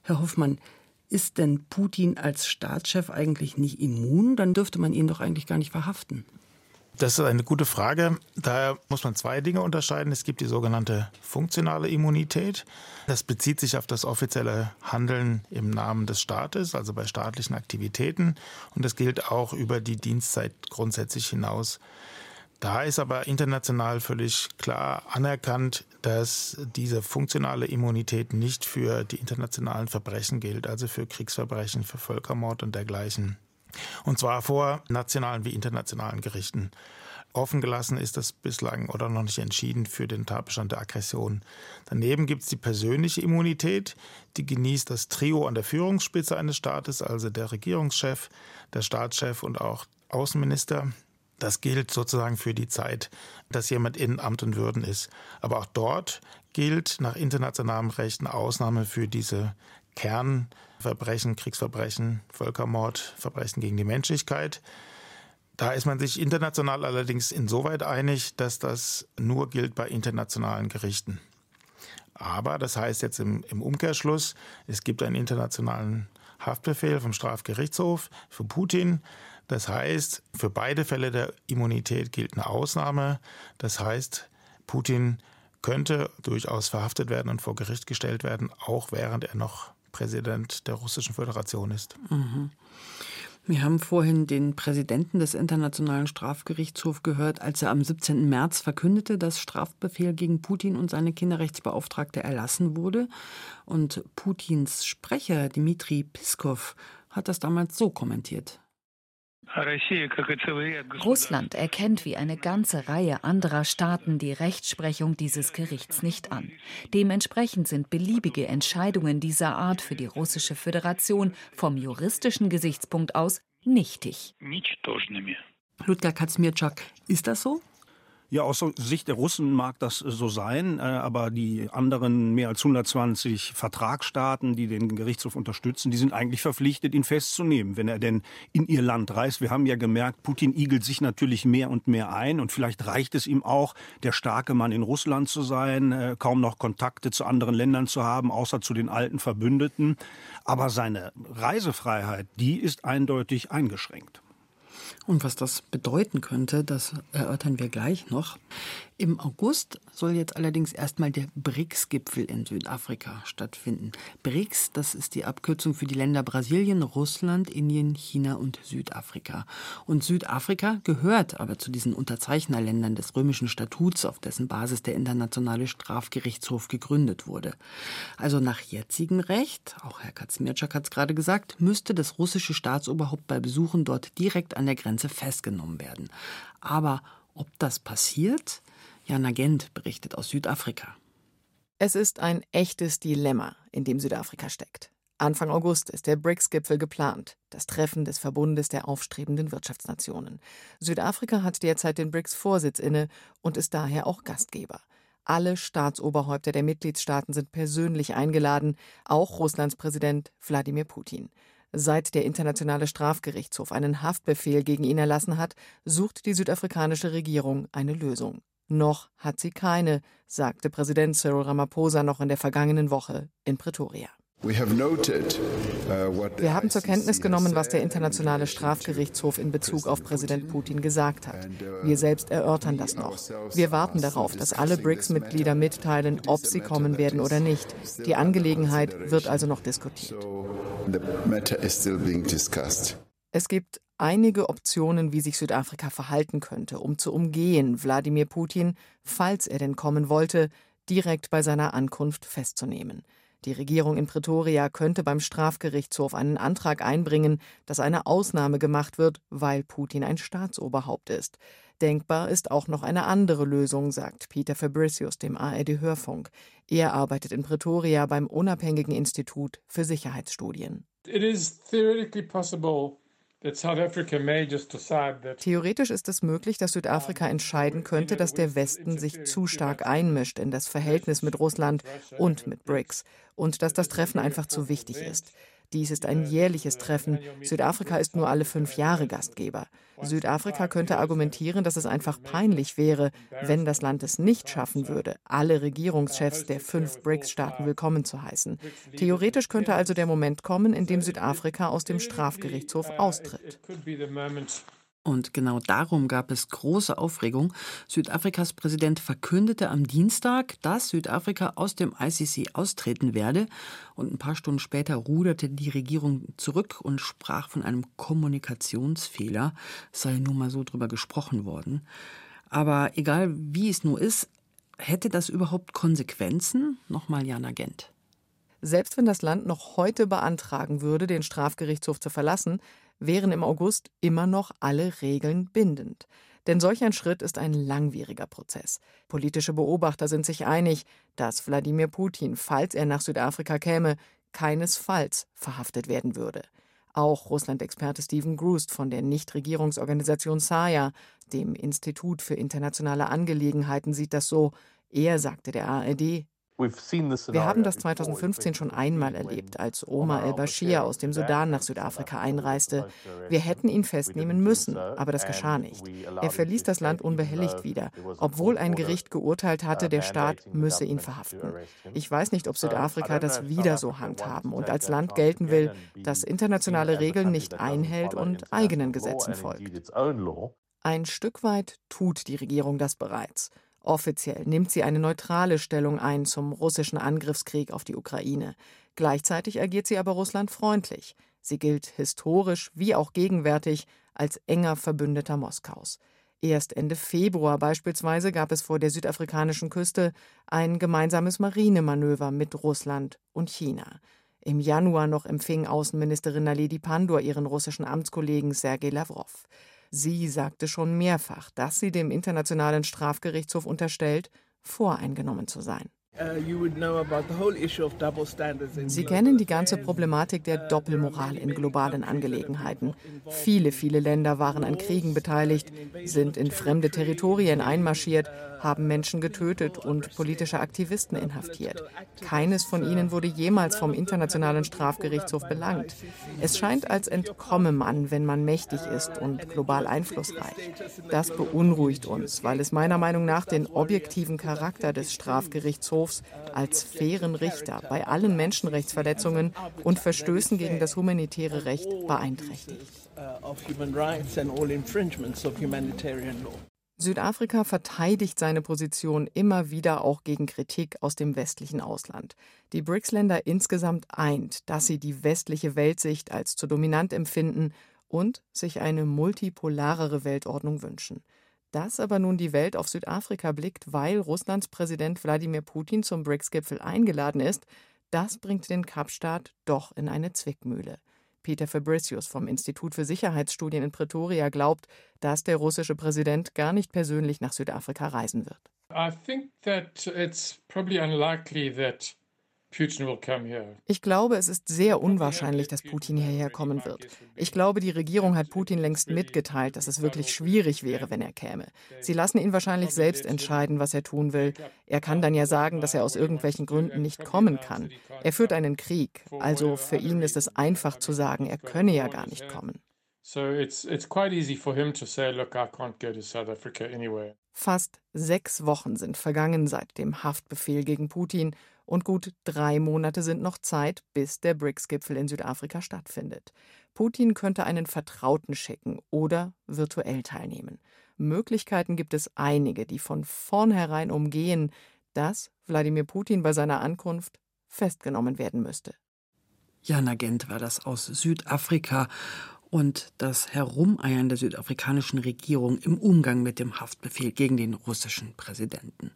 Herr Hoffmann, ist denn Putin als Staatschef eigentlich nicht immun? Dann dürfte man ihn doch eigentlich gar nicht verhaften. Das ist eine gute Frage. Daher muss man zwei Dinge unterscheiden. Es gibt die sogenannte funktionale Immunität. Das bezieht sich auf das offizielle Handeln im Namen des Staates, also bei staatlichen Aktivitäten. Und das gilt auch über die Dienstzeit grundsätzlich hinaus. Da ist aber international völlig klar anerkannt, dass diese funktionale Immunität nicht für die internationalen Verbrechen gilt, also für Kriegsverbrechen, für Völkermord und dergleichen. Und zwar vor nationalen wie internationalen Gerichten. Offen gelassen ist das bislang oder noch nicht entschieden für den Tatbestand der Aggression. Daneben gibt es die persönliche Immunität, die genießt das Trio an der Führungsspitze eines Staates, also der Regierungschef, der Staatschef und auch Außenminister. Das gilt sozusagen für die Zeit, dass jemand in Amt und Würden ist. Aber auch dort gilt nach internationalem Recht eine Ausnahme für diese Kernverbrechen, Kriegsverbrechen, Völkermord, Verbrechen gegen die Menschlichkeit. Da ist man sich international allerdings insoweit einig, dass das nur gilt bei internationalen Gerichten. Aber das heißt jetzt im, im Umkehrschluss, es gibt einen internationalen Haftbefehl vom Strafgerichtshof für Putin. Das heißt, für beide Fälle der Immunität gilt eine Ausnahme. Das heißt, Putin könnte durchaus verhaftet werden und vor Gericht gestellt werden, auch während er noch Präsident der Russischen Föderation ist. Mhm. Wir haben vorhin den Präsidenten des Internationalen Strafgerichtshofs gehört, als er am 17. März verkündete, dass Strafbefehl gegen Putin und seine Kinderrechtsbeauftragte erlassen wurde. Und Putins Sprecher Dmitri Piskov hat das damals so kommentiert. Russland erkennt wie eine ganze Reihe anderer Staaten die Rechtsprechung dieses Gerichts nicht an. Dementsprechend sind beliebige Entscheidungen dieser Art für die Russische Föderation vom juristischen Gesichtspunkt aus nichtig. Ludger Kaczmierczak, ist das so? Ja, aus Sicht der Russen mag das so sein, äh, aber die anderen mehr als 120 Vertragsstaaten, die den Gerichtshof unterstützen, die sind eigentlich verpflichtet, ihn festzunehmen, wenn er denn in ihr Land reist. Wir haben ja gemerkt, Putin igelt sich natürlich mehr und mehr ein und vielleicht reicht es ihm auch, der starke Mann in Russland zu sein, äh, kaum noch Kontakte zu anderen Ländern zu haben, außer zu den alten Verbündeten. Aber seine Reisefreiheit, die ist eindeutig eingeschränkt. Und was das bedeuten könnte, das erörtern wir gleich noch. Im August soll jetzt allerdings erstmal der BRICS-Gipfel in Südafrika stattfinden. BRICS, das ist die Abkürzung für die Länder Brasilien, Russland, Indien, China und Südafrika. Und Südafrika gehört aber zu diesen Unterzeichnerländern des römischen Statuts, auf dessen Basis der Internationale Strafgerichtshof gegründet wurde. Also nach jetzigem Recht, auch Herr Kaczmirczak hat es gerade gesagt, müsste das russische Staatsoberhaupt bei Besuchen dort direkt an der Grenze festgenommen werden. Aber ob das passiert? Jana Gent berichtet aus Südafrika. Es ist ein echtes Dilemma, in dem Südafrika steckt. Anfang August ist der BRICS-Gipfel geplant, das Treffen des Verbundes der aufstrebenden Wirtschaftsnationen. Südafrika hat derzeit den BRICS-Vorsitz inne und ist daher auch Gastgeber. Alle Staatsoberhäupter der Mitgliedstaaten sind persönlich eingeladen, auch Russlands Präsident Wladimir Putin. Seit der Internationale Strafgerichtshof einen Haftbefehl gegen ihn erlassen hat, sucht die südafrikanische Regierung eine Lösung. Noch hat sie keine, sagte Präsident Cyril Ramaphosa noch in der vergangenen Woche in Pretoria. Uh, Wir haben zur Kenntnis genommen, was der Internationale Strafgerichtshof in Bezug auf Präsident Putin gesagt hat. Uh, Wir selbst erörtern das noch. Wir warten darauf, dass alle BRICS-Mitglieder mitteilen, ob sie kommen werden oder nicht. Die Angelegenheit wird also noch diskutiert. Es gibt einige Optionen, wie sich Südafrika verhalten könnte, um zu umgehen, Wladimir Putin, falls er denn kommen wollte, direkt bei seiner Ankunft festzunehmen. Die Regierung in Pretoria könnte beim Strafgerichtshof einen Antrag einbringen, dass eine Ausnahme gemacht wird, weil Putin ein Staatsoberhaupt ist. Denkbar ist auch noch eine andere Lösung, sagt Peter Fabricius dem ARD-Hörfunk. Er arbeitet in Pretoria beim unabhängigen Institut für Sicherheitsstudien. It is theoretically possible Theoretisch ist es möglich, dass Südafrika entscheiden könnte, dass der Westen sich zu stark einmischt in das Verhältnis mit Russland und mit BRICS und dass das Treffen einfach zu wichtig ist. Dies ist ein jährliches Treffen. Südafrika ist nur alle fünf Jahre Gastgeber. Südafrika könnte argumentieren, dass es einfach peinlich wäre, wenn das Land es nicht schaffen würde, alle Regierungschefs der fünf BRICS-Staaten willkommen zu heißen. Theoretisch könnte also der Moment kommen, in dem Südafrika aus dem Strafgerichtshof austritt. Und genau darum gab es große Aufregung. Südafrikas Präsident verkündete am Dienstag, dass Südafrika aus dem ICC austreten werde. Und ein paar Stunden später ruderte die Regierung zurück und sprach von einem Kommunikationsfehler. Es sei nur mal so drüber gesprochen worden. Aber egal wie es nur ist, hätte das überhaupt Konsequenzen? Nochmal Jana Gent. Selbst wenn das Land noch heute beantragen würde, den Strafgerichtshof zu verlassen, wären im August immer noch alle Regeln bindend. Denn solch ein Schritt ist ein langwieriger Prozess. Politische Beobachter sind sich einig, dass Wladimir Putin, falls er nach Südafrika käme, keinesfalls verhaftet werden würde. Auch Russland-Experte Stephen Groost von der Nichtregierungsorganisation SAJA, dem Institut für internationale Angelegenheiten, sieht das so. Er sagte der ARD, wir haben das 2015 schon einmal erlebt, als Omar el-Bashir aus dem Sudan nach Südafrika einreiste. Wir hätten ihn festnehmen müssen, aber das geschah nicht. Er verließ das Land unbehelligt wieder, obwohl ein Gericht geurteilt hatte, der Staat müsse ihn verhaften. Ich weiß nicht, ob Südafrika das wieder so handhaben und als Land gelten will, das internationale Regeln nicht einhält und eigenen Gesetzen folgt. Ein Stück weit tut die Regierung das bereits. Offiziell nimmt sie eine neutrale Stellung ein zum russischen Angriffskrieg auf die Ukraine. Gleichzeitig agiert sie aber Russland freundlich. Sie gilt historisch wie auch gegenwärtig als enger Verbündeter Moskaus. Erst Ende Februar beispielsweise gab es vor der südafrikanischen Küste ein gemeinsames Marinemanöver mit Russland und China. Im Januar noch empfing Außenministerin Naledi Pandor ihren russischen Amtskollegen Sergei Lavrov. Sie sagte schon mehrfach, dass sie dem Internationalen Strafgerichtshof unterstellt, voreingenommen zu sein. Uh, Sie kennen die ganze Problematik der Doppelmoral in globalen Angelegenheiten. Viele, viele Länder waren an Kriegen beteiligt, sind in fremde Territorien einmarschiert, haben Menschen getötet und politische Aktivisten inhaftiert. Keines von ihnen wurde jemals vom Internationalen Strafgerichtshof belangt. Es scheint, als entkomme man, wenn man mächtig ist und global einflussreich. Das beunruhigt uns, weil es meiner Meinung nach den objektiven Charakter des Strafgerichtshofs als fairen Richter bei allen Menschenrechtsverletzungen und Verstößen gegen das humanitäre Recht beeinträchtigt. Südafrika verteidigt seine Position immer wieder auch gegen Kritik aus dem westlichen Ausland. Die BRICS-Länder insgesamt eint, dass sie die westliche Weltsicht als zu dominant empfinden und sich eine multipolarere Weltordnung wünschen. Dass aber nun die Welt auf Südafrika blickt, weil Russlands Präsident Wladimir Putin zum BRICS-Gipfel eingeladen ist, das bringt den Kapstaat doch in eine Zwickmühle. Peter Fabricius vom Institut für Sicherheitsstudien in Pretoria glaubt, dass der russische Präsident gar nicht persönlich nach Südafrika reisen wird. I think that it's probably unlikely that ich glaube, es ist sehr unwahrscheinlich, dass Putin hierher kommen wird. Ich glaube, die Regierung hat Putin längst mitgeteilt, dass es wirklich schwierig wäre, wenn er käme. Sie lassen ihn wahrscheinlich selbst entscheiden, was er tun will. Er kann dann ja sagen, dass er aus irgendwelchen Gründen nicht kommen kann. Er führt einen Krieg, also für ihn ist es einfach zu sagen, er könne ja gar nicht kommen. Fast sechs Wochen sind vergangen seit dem Haftbefehl gegen Putin und gut drei Monate sind noch Zeit, bis der BRICS-Gipfel in Südafrika stattfindet. Putin könnte einen Vertrauten schicken oder virtuell teilnehmen. Möglichkeiten gibt es einige, die von vornherein umgehen, dass Wladimir Putin bei seiner Ankunft festgenommen werden müsste. Jana Gent war das aus Südafrika und das Herumeiern der südafrikanischen Regierung im Umgang mit dem Haftbefehl gegen den russischen Präsidenten.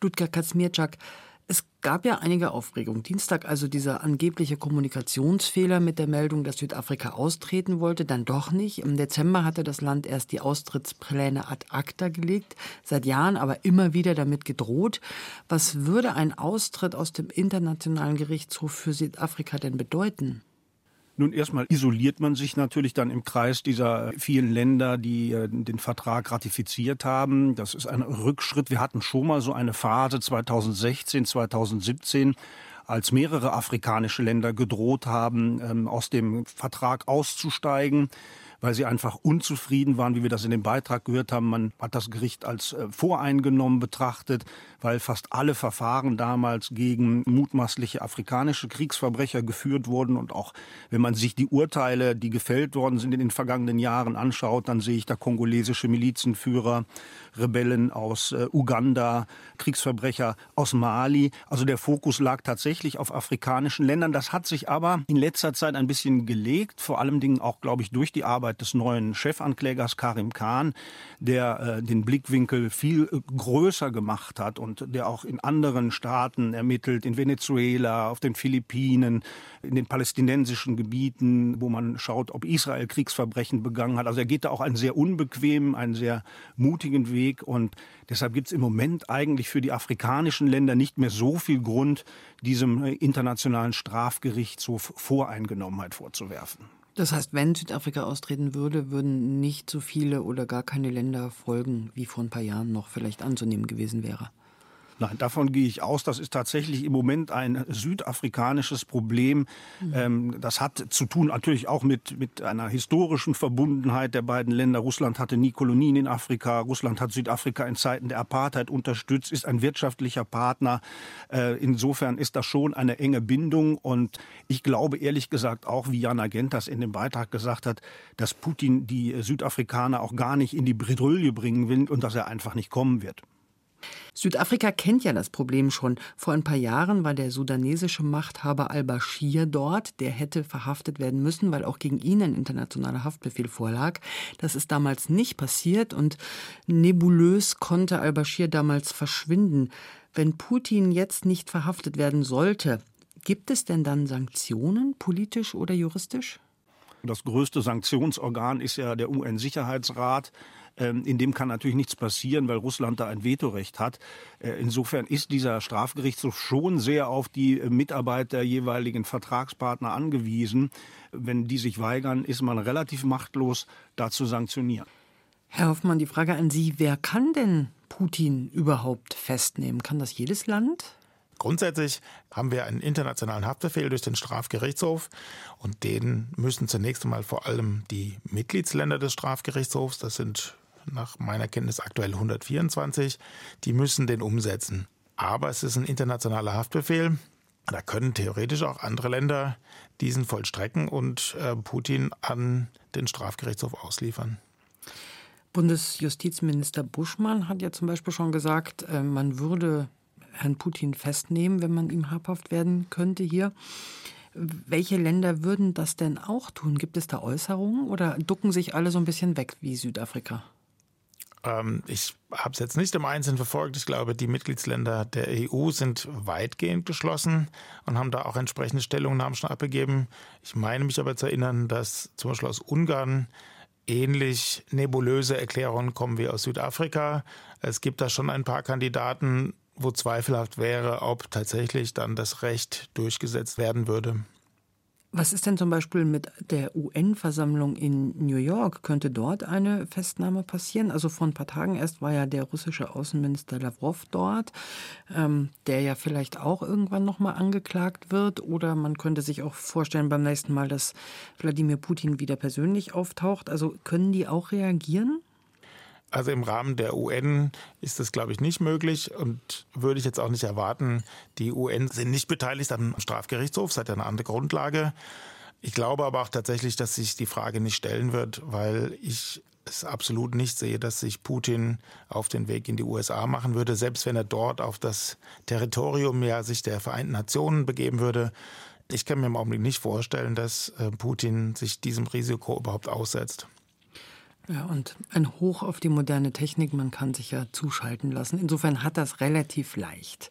Ludger Kazmierczak, Es gab ja einige Aufregung. Dienstag also dieser angebliche Kommunikationsfehler mit der Meldung, dass Südafrika austreten wollte, dann doch nicht. Im Dezember hatte das Land erst die Austrittspläne ad acta gelegt, seit Jahren aber immer wieder damit gedroht. Was würde ein Austritt aus dem Internationalen Gerichtshof für Südafrika denn bedeuten? Nun, erstmal isoliert man sich natürlich dann im Kreis dieser vielen Länder, die äh, den Vertrag ratifiziert haben. Das ist ein Rückschritt. Wir hatten schon mal so eine Phase 2016, 2017 als mehrere afrikanische Länder gedroht haben, ähm, aus dem Vertrag auszusteigen weil sie einfach unzufrieden waren, wie wir das in dem Beitrag gehört haben. Man hat das Gericht als äh, voreingenommen betrachtet, weil fast alle Verfahren damals gegen mutmaßliche afrikanische Kriegsverbrecher geführt wurden. Und auch wenn man sich die Urteile, die gefällt worden sind in den vergangenen Jahren anschaut, dann sehe ich da kongolesische Milizenführer, Rebellen aus äh, Uganda, Kriegsverbrecher aus Mali. Also der Fokus lag tatsächlich auf afrikanischen Ländern. Das hat sich aber in letzter Zeit ein bisschen gelegt, vor allem auch, glaube ich, durch die Arbeit des neuen Chefanklägers Karim Khan, der äh, den Blickwinkel viel äh, größer gemacht hat und der auch in anderen Staaten ermittelt, in Venezuela, auf den Philippinen, in den palästinensischen Gebieten, wo man schaut, ob Israel Kriegsverbrechen begangen hat. Also er geht da auch einen sehr unbequemen, einen sehr mutigen Weg und deshalb gibt es im Moment eigentlich für die afrikanischen Länder nicht mehr so viel Grund, diesem äh, internationalen Strafgerichtshof Voreingenommenheit vorzuwerfen. Das heißt, wenn Südafrika austreten würde, würden nicht so viele oder gar keine Länder folgen, wie vor ein paar Jahren noch vielleicht anzunehmen gewesen wäre. Nein, davon gehe ich aus. Das ist tatsächlich im Moment ein südafrikanisches Problem. Mhm. Ähm, das hat zu tun natürlich auch mit, mit einer historischen Verbundenheit der beiden Länder. Russland hatte nie Kolonien in Afrika. Russland hat Südafrika in Zeiten der Apartheid unterstützt, ist ein wirtschaftlicher Partner. Äh, insofern ist das schon eine enge Bindung. Und ich glaube ehrlich gesagt auch, wie Jan Agent das in dem Beitrag gesagt hat, dass Putin die Südafrikaner auch gar nicht in die Bredouille bringen will und dass er einfach nicht kommen wird. Südafrika kennt ja das Problem schon. Vor ein paar Jahren war der sudanesische Machthaber al-Bashir dort. Der hätte verhaftet werden müssen, weil auch gegen ihn ein internationaler Haftbefehl vorlag. Das ist damals nicht passiert und nebulös konnte al-Bashir damals verschwinden. Wenn Putin jetzt nicht verhaftet werden sollte, gibt es denn dann Sanktionen, politisch oder juristisch? Das größte Sanktionsorgan ist ja der UN-Sicherheitsrat. Ähm, in dem kann natürlich nichts passieren, weil Russland da ein Vetorecht hat. Äh, insofern ist dieser Strafgerichtshof schon sehr auf die Mitarbeit der jeweiligen Vertragspartner angewiesen. Wenn die sich weigern, ist man relativ machtlos, da zu sanktionieren. Herr Hoffmann, die Frage an Sie, wer kann denn Putin überhaupt festnehmen? Kann das jedes Land? Grundsätzlich haben wir einen internationalen Haftbefehl durch den Strafgerichtshof und den müssen zunächst einmal vor allem die Mitgliedsländer des Strafgerichtshofs, das sind nach meiner Kenntnis aktuell 124, die müssen den umsetzen. Aber es ist ein internationaler Haftbefehl. Da können theoretisch auch andere Länder diesen vollstrecken und äh, Putin an den Strafgerichtshof ausliefern. Bundesjustizminister Buschmann hat ja zum Beispiel schon gesagt, äh, man würde Herrn Putin festnehmen, wenn man ihm habhaft werden könnte hier. Welche Länder würden das denn auch tun? Gibt es da Äußerungen oder ducken sich alle so ein bisschen weg wie Südafrika? Ähm, ich habe es jetzt nicht im Einzelnen verfolgt. Ich glaube, die Mitgliedsländer der EU sind weitgehend geschlossen und haben da auch entsprechende Stellungnahmen schon abgegeben. Ich meine mich aber zu erinnern, dass zum Beispiel aus Ungarn ähnlich nebulöse Erklärungen kommen wie aus Südafrika. Es gibt da schon ein paar Kandidaten, wo zweifelhaft wäre, ob tatsächlich dann das Recht durchgesetzt werden würde. Was ist denn zum Beispiel mit der UN-Versammlung in New York? Könnte dort eine Festnahme passieren? Also vor ein paar Tagen erst war ja der russische Außenminister Lavrov dort, ähm, der ja vielleicht auch irgendwann nochmal angeklagt wird. Oder man könnte sich auch vorstellen beim nächsten Mal, dass Wladimir Putin wieder persönlich auftaucht. Also können die auch reagieren? Also im Rahmen der UN ist das, glaube ich, nicht möglich und würde ich jetzt auch nicht erwarten. Die UN sind nicht beteiligt am Strafgerichtshof, es hat ja eine andere Grundlage. Ich glaube aber auch tatsächlich, dass sich die Frage nicht stellen wird, weil ich es absolut nicht sehe, dass sich Putin auf den Weg in die USA machen würde, selbst wenn er dort auf das Territorium ja sich der Vereinten Nationen begeben würde. Ich kann mir im Augenblick nicht vorstellen, dass äh, Putin sich diesem Risiko überhaupt aussetzt. Ja, und ein Hoch auf die moderne Technik, man kann sich ja zuschalten lassen. Insofern hat das relativ leicht.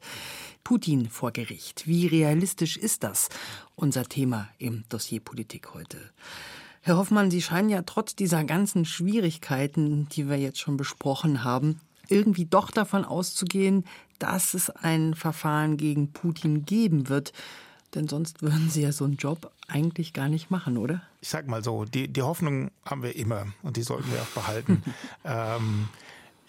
Putin vor Gericht. Wie realistisch ist das? Unser Thema im Dossier Politik heute. Herr Hoffmann, Sie scheinen ja trotz dieser ganzen Schwierigkeiten, die wir jetzt schon besprochen haben, irgendwie doch davon auszugehen, dass es ein Verfahren gegen Putin geben wird. Denn sonst würden Sie ja so einen Job eigentlich gar nicht machen, oder? Ich sag mal so, die, die Hoffnung haben wir immer und die sollten wir auch behalten. ähm,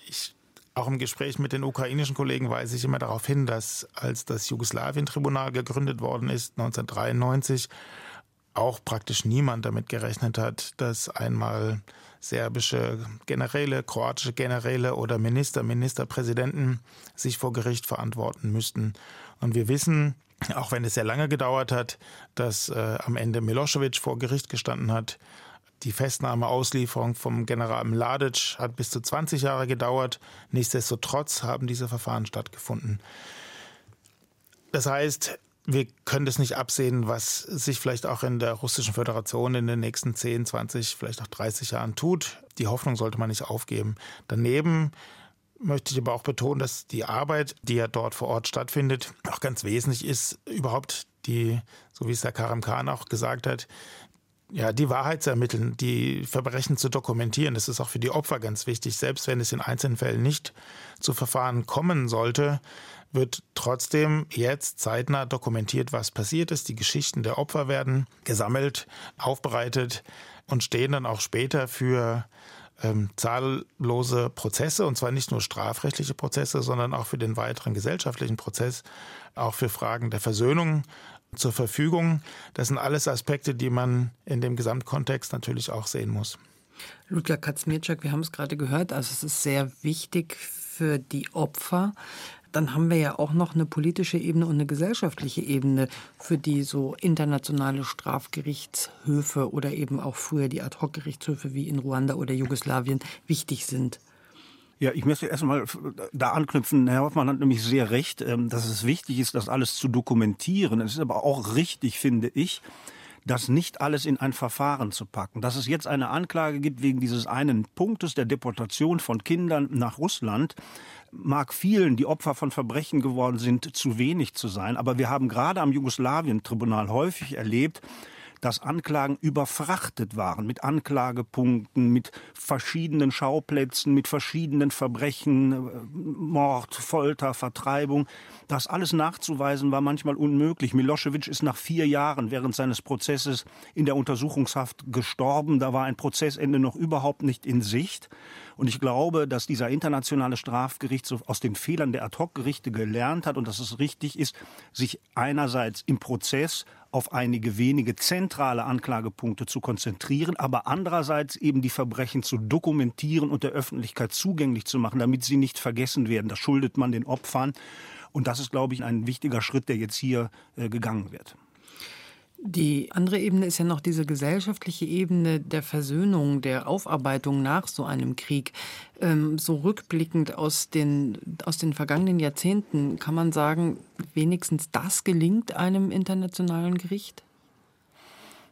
ich, auch im Gespräch mit den ukrainischen Kollegen weise ich immer darauf hin, dass als das Jugoslawien-Tribunal gegründet worden ist, 1993, auch praktisch niemand damit gerechnet hat, dass einmal serbische Generäle, kroatische Generäle oder Minister, Ministerpräsidenten sich vor Gericht verantworten müssten. Und wir wissen, auch wenn es sehr lange gedauert hat, dass äh, am Ende Milosevic vor Gericht gestanden hat. Die Festnahme, Auslieferung vom General Mladic hat bis zu 20 Jahre gedauert. Nichtsdestotrotz haben diese Verfahren stattgefunden. Das heißt, wir können das nicht absehen, was sich vielleicht auch in der Russischen Föderation in den nächsten 10, 20, vielleicht auch 30 Jahren tut. Die Hoffnung sollte man nicht aufgeben. Daneben möchte ich aber auch betonen, dass die Arbeit, die ja dort vor Ort stattfindet, auch ganz wesentlich ist, überhaupt die, so wie es der Karim Khan auch gesagt hat, ja, die Wahrheit zu ermitteln, die Verbrechen zu dokumentieren. Das ist auch für die Opfer ganz wichtig. Selbst wenn es in einzelnen Fällen nicht zu Verfahren kommen sollte, wird trotzdem jetzt zeitnah dokumentiert, was passiert ist. Die Geschichten der Opfer werden gesammelt, aufbereitet und stehen dann auch später für ähm, zahllose Prozesse, und zwar nicht nur strafrechtliche Prozesse, sondern auch für den weiteren gesellschaftlichen Prozess, auch für Fragen der Versöhnung zur Verfügung. Das sind alles Aspekte, die man in dem Gesamtkontext natürlich auch sehen muss. Ludwig Kaczmierczak, wir haben es gerade gehört, also es ist sehr wichtig für die Opfer dann haben wir ja auch noch eine politische Ebene und eine gesellschaftliche Ebene, für die so internationale Strafgerichtshöfe oder eben auch früher die Ad-hoc-Gerichtshöfe wie in Ruanda oder Jugoslawien wichtig sind. Ja, ich möchte erstmal da anknüpfen. Herr Hoffmann hat nämlich sehr recht, ähm, dass es wichtig ist, das alles zu dokumentieren. Es ist aber auch richtig, finde ich, das nicht alles in ein Verfahren zu packen. Dass es jetzt eine Anklage gibt wegen dieses einen Punktes der Deportation von Kindern nach Russland, mag vielen, die Opfer von Verbrechen geworden sind, zu wenig zu sein. Aber wir haben gerade am Jugoslawien-Tribunal häufig erlebt, dass Anklagen überfrachtet waren mit Anklagepunkten, mit verschiedenen Schauplätzen, mit verschiedenen Verbrechen, äh, Mord, Folter, Vertreibung. Das alles nachzuweisen war manchmal unmöglich. Milosevic ist nach vier Jahren während seines Prozesses in der Untersuchungshaft gestorben. Da war ein Prozessende noch überhaupt nicht in Sicht. Und ich glaube, dass dieser internationale Strafgerichtshof aus den Fehlern der Ad-hoc-Gerichte gelernt hat und dass es richtig ist, sich einerseits im Prozess auf einige wenige zentrale Anklagepunkte zu konzentrieren, aber andererseits eben die Verbrechen zu dokumentieren und der Öffentlichkeit zugänglich zu machen, damit sie nicht vergessen werden. Das schuldet man den Opfern. Und das ist, glaube ich, ein wichtiger Schritt, der jetzt hier äh, gegangen wird. Die andere Ebene ist ja noch diese gesellschaftliche Ebene der Versöhnung, der Aufarbeitung nach so einem Krieg. Ähm, so rückblickend aus den, aus den vergangenen Jahrzehnten kann man sagen, wenigstens das gelingt einem internationalen Gericht?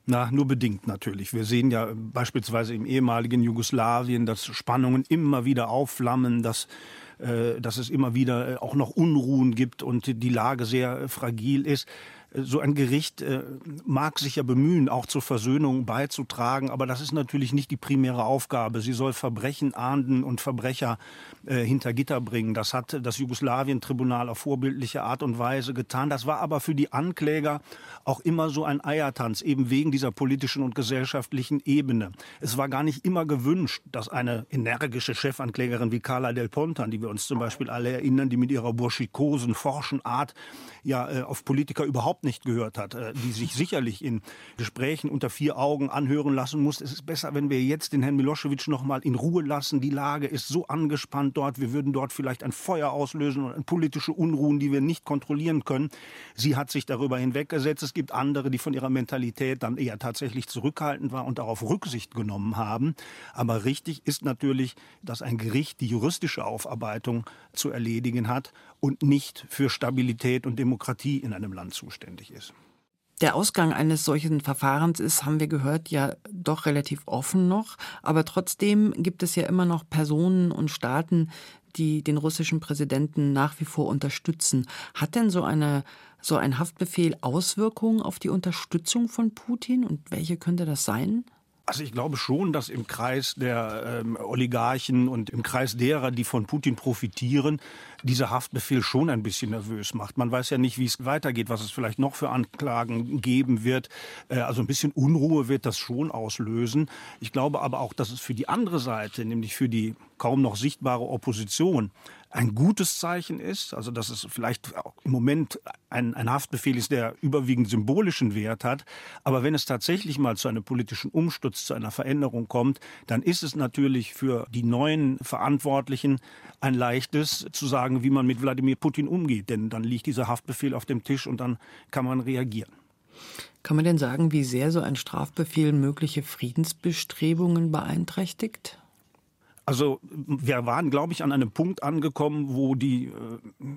Na, nur bedingt natürlich. Wir sehen ja beispielsweise im ehemaligen Jugoslawien, dass Spannungen immer wieder aufflammen, dass äh, dass es immer wieder äh, auch noch Unruhen gibt und die Lage sehr fragil ist so ein Gericht äh, mag sich ja bemühen, auch zur Versöhnung beizutragen, aber das ist natürlich nicht die primäre Aufgabe. Sie soll Verbrechen ahnden und Verbrecher äh, hinter Gitter bringen. Das hat das Jugoslawien-Tribunal auf vorbildliche Art und Weise getan. Das war aber für die Ankläger auch immer so ein Eiertanz, eben wegen dieser politischen und gesellschaftlichen Ebene. Es war gar nicht immer gewünscht, dass eine energische Chefanklägerin wie Carla Del Ponte, die wir uns zum Beispiel alle erinnern, die mit ihrer burschikosen, forschen Art ja äh, auf Politiker überhaupt überhaupt nicht gehört hat, äh, die sich sicherlich in Gesprächen unter vier Augen anhören lassen muss. Es ist besser, wenn wir jetzt den Herrn Milosevic noch mal in Ruhe lassen. Die Lage ist so angespannt dort. Wir würden dort vielleicht ein Feuer auslösen und politische Unruhen, die wir nicht kontrollieren können. Sie hat sich darüber hinweggesetzt. Es gibt andere, die von ihrer Mentalität dann eher tatsächlich zurückhaltend waren und darauf Rücksicht genommen haben. Aber richtig ist natürlich, dass ein Gericht die juristische Aufarbeitung zu erledigen hat und nicht für Stabilität und Demokratie in einem Land zuständig ist. Der Ausgang eines solchen Verfahrens ist, haben wir gehört, ja doch relativ offen noch. Aber trotzdem gibt es ja immer noch Personen und Staaten, die den russischen Präsidenten nach wie vor unterstützen. Hat denn so eine so ein Haftbefehl Auswirkungen auf die Unterstützung von Putin und welche könnte das sein? Also ich glaube schon, dass im Kreis der ähm, Oligarchen und im Kreis derer, die von Putin profitieren, dieser Haftbefehl schon ein bisschen nervös macht. Man weiß ja nicht, wie es weitergeht, was es vielleicht noch für Anklagen geben wird. Äh, also ein bisschen Unruhe wird das schon auslösen. Ich glaube aber auch, dass es für die andere Seite, nämlich für die kaum noch sichtbare Opposition, ein gutes Zeichen ist, also dass es vielleicht im Moment ein, ein, Haftbefehl ist, der überwiegend symbolischen Wert hat, aber wenn es tatsächlich mal zu einem politischen Umsturz, zu einer Veränderung kommt, dann ist es natürlich für die neuen Verantwortlichen ein leichtes zu sagen, wie man mit Wladimir Putin umgeht, denn dann liegt dieser Haftbefehl auf dem Tisch und dann kann man reagieren. Kann man denn sagen, wie sehr so ein Strafbefehl mögliche Friedensbestrebungen beeinträchtigt? Also wir waren, glaube ich, an einem Punkt angekommen, wo die äh,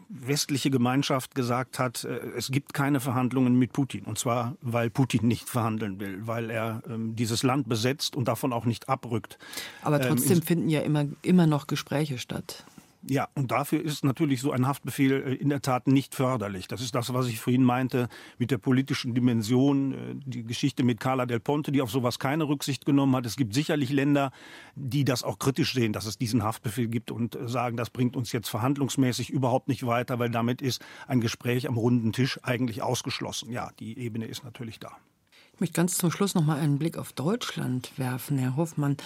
westliche Gemeinschaft gesagt hat, äh, es gibt keine Verhandlungen mit Putin. Und zwar, weil Putin nicht verhandeln will, weil er ähm, dieses Land besetzt und davon auch nicht abrückt. Aber ähm, trotzdem ähm, finden ja immer, immer noch Gespräche statt. Ja, und dafür ist natürlich so ein Haftbefehl äh, in der Tat nicht förderlich. Das ist das, was ich vorhin meinte mit der politischen Dimension, äh, die Geschichte mit Carla del Ponte, die auf sowas keine Rücksicht genommen hat. Es gibt sicherlich Länder, die das auch kritisch sehen, dass es diesen Haftbefehl gibt und äh, sagen, das bringt uns jetzt verhandlungsmäßig überhaupt nicht weiter, weil damit ist ein Gespräch am runden Tisch eigentlich ausgeschlossen. Ja, die Ebene ist natürlich da. Ich möchte ganz zum Schluss noch mal einen Blick auf Deutschland werfen, Herr Hoffmann.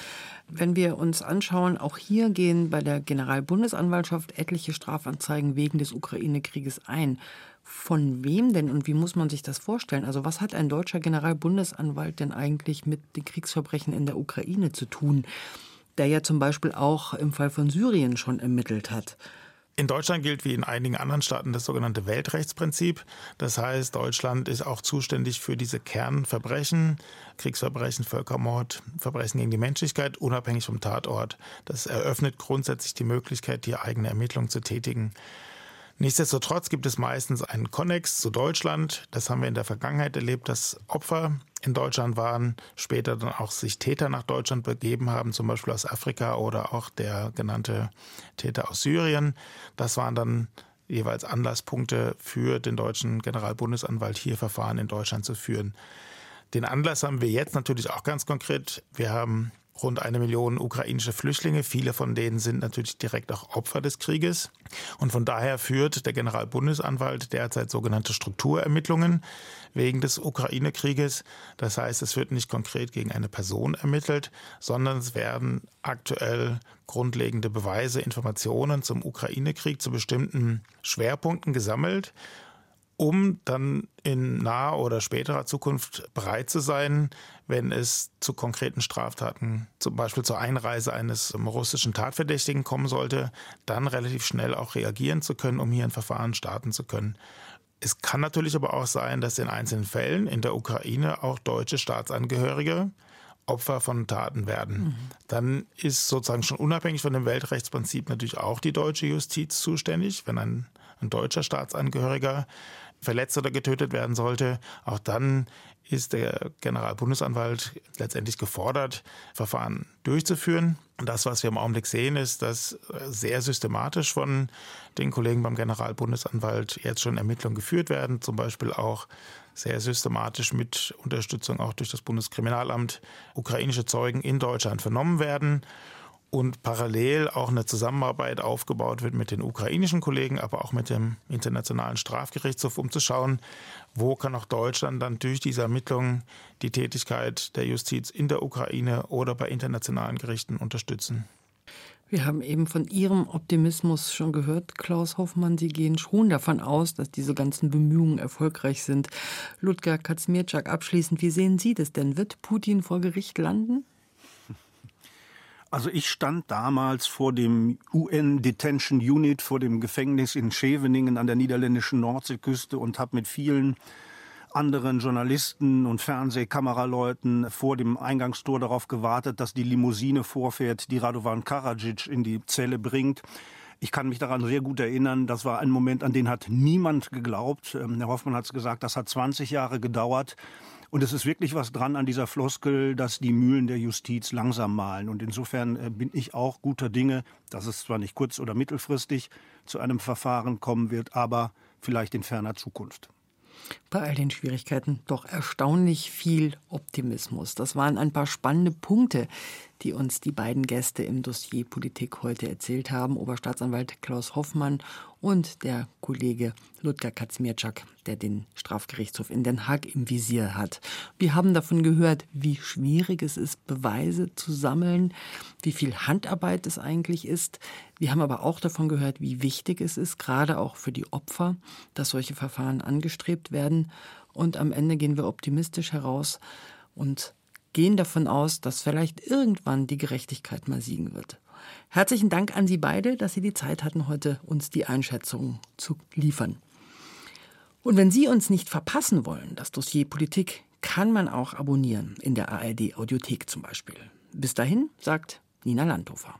Wenn wir uns anschauen, auch hier gehen bei der Generalbundesanwaltschaft etliche Strafanzeigen wegen des Ukraine-Krieges ein. Von wem denn und wie muss man sich das vorstellen? Also was hat ein deutscher Generalbundesanwalt denn eigentlich mit den Kriegsverbrechen in der Ukraine zu tun, der ja zum Beispiel auch im Fall von Syrien schon ermittelt hat? In Deutschland gilt wie in einigen anderen Staaten das sogenannte Weltrechtsprinzip. Das heißt, Deutschland ist auch zuständig für diese Kernverbrechen, Kriegsverbrechen, Völkermord, Verbrechen gegen die Menschlichkeit, unabhängig vom Tatort. Das eröffnet grundsätzlich die Möglichkeit, hier eigene Ermittlungen zu tätigen. Nichtsdestotrotz gibt es meistens einen Konnex zu Deutschland. Das haben wir in der Vergangenheit erlebt, dass Opfer in Deutschland waren, später dann auch sich Täter nach Deutschland begeben haben, zum Beispiel aus Afrika oder auch der genannte Täter aus Syrien. Das waren dann jeweils Anlasspunkte für den deutschen Generalbundesanwalt, hier Verfahren in Deutschland zu führen. Den Anlass haben wir jetzt natürlich auch ganz konkret. Wir haben rund eine Million ukrainische Flüchtlinge. Viele von denen sind natürlich direkt auch Opfer des Krieges. Und von daher führt der Generalbundesanwalt derzeit sogenannte Strukturermittlungen wegen des Ukraine-Krieges. Das heißt, es wird nicht konkret gegen eine Person ermittelt, sondern es werden aktuell grundlegende Beweise, Informationen zum Ukraine-Krieg zu bestimmten Schwerpunkten gesammelt um dann in naher oder späterer Zukunft bereit zu sein, wenn es zu konkreten Straftaten, zum Beispiel zur Einreise eines russischen Tatverdächtigen kommen sollte, dann relativ schnell auch reagieren zu können, um hier ein Verfahren starten zu können. Es kann natürlich aber auch sein, dass in einzelnen Fällen in der Ukraine auch deutsche Staatsangehörige Opfer von Taten werden. Mhm. Dann ist sozusagen schon unabhängig von dem Weltrechtsprinzip natürlich auch die deutsche Justiz zuständig, wenn ein, ein deutscher Staatsangehöriger verletzt oder getötet werden sollte, auch dann ist der Generalbundesanwalt letztendlich gefordert, Verfahren durchzuführen. Und das, was wir im Augenblick sehen, ist, dass sehr systematisch von den Kollegen beim Generalbundesanwalt jetzt schon Ermittlungen geführt werden, zum Beispiel auch sehr systematisch mit Unterstützung auch durch das Bundeskriminalamt ukrainische Zeugen in Deutschland vernommen werden und parallel auch eine Zusammenarbeit aufgebaut wird mit den ukrainischen Kollegen, aber auch mit dem Internationalen Strafgerichtshof, um zu schauen, wo kann auch Deutschland dann durch diese Ermittlungen die Tätigkeit der Justiz in der Ukraine oder bei internationalen Gerichten unterstützen. Wir haben eben von Ihrem Optimismus schon gehört, Klaus Hoffmann. Sie gehen schon davon aus, dass diese ganzen Bemühungen erfolgreich sind. Ludger Kaczmierczak, abschließend, wie sehen Sie das denn? Wird Putin vor Gericht landen? Also ich stand damals vor dem UN Detention Unit, vor dem Gefängnis in Scheveningen an der niederländischen Nordseeküste und habe mit vielen anderen Journalisten und Fernsehkameraleuten vor dem Eingangstor darauf gewartet, dass die Limousine vorfährt, die Radovan Karadzic in die Zelle bringt. Ich kann mich daran sehr gut erinnern, das war ein Moment, an den hat niemand geglaubt. Ähm, Herr Hoffmann hat es gesagt, das hat 20 Jahre gedauert. Und es ist wirklich was dran an dieser Floskel, dass die Mühlen der Justiz langsam malen. Und insofern äh, bin ich auch guter Dinge, dass es zwar nicht kurz- oder mittelfristig zu einem Verfahren kommen wird, aber vielleicht in ferner Zukunft bei all den Schwierigkeiten doch erstaunlich viel Optimismus. Das waren ein paar spannende Punkte, die uns die beiden Gäste im Dossier Politik heute erzählt haben. Oberstaatsanwalt Klaus Hoffmann und der Kollege Ludger Kaczmierczak, der den Strafgerichtshof in Den Haag im Visier hat. Wir haben davon gehört, wie schwierig es ist, Beweise zu sammeln, wie viel Handarbeit es eigentlich ist. Wir haben aber auch davon gehört, wie wichtig es ist, gerade auch für die Opfer, dass solche Verfahren angestrebt werden. Und am Ende gehen wir optimistisch heraus und gehen davon aus, dass vielleicht irgendwann die Gerechtigkeit mal siegen wird. Herzlichen Dank an Sie beide, dass Sie die Zeit hatten, heute uns die Einschätzung zu liefern. Und wenn Sie uns nicht verpassen wollen, das Dossier Politik kann man auch abonnieren, in der ARD Audiothek zum Beispiel. Bis dahin, sagt Nina Landhofer.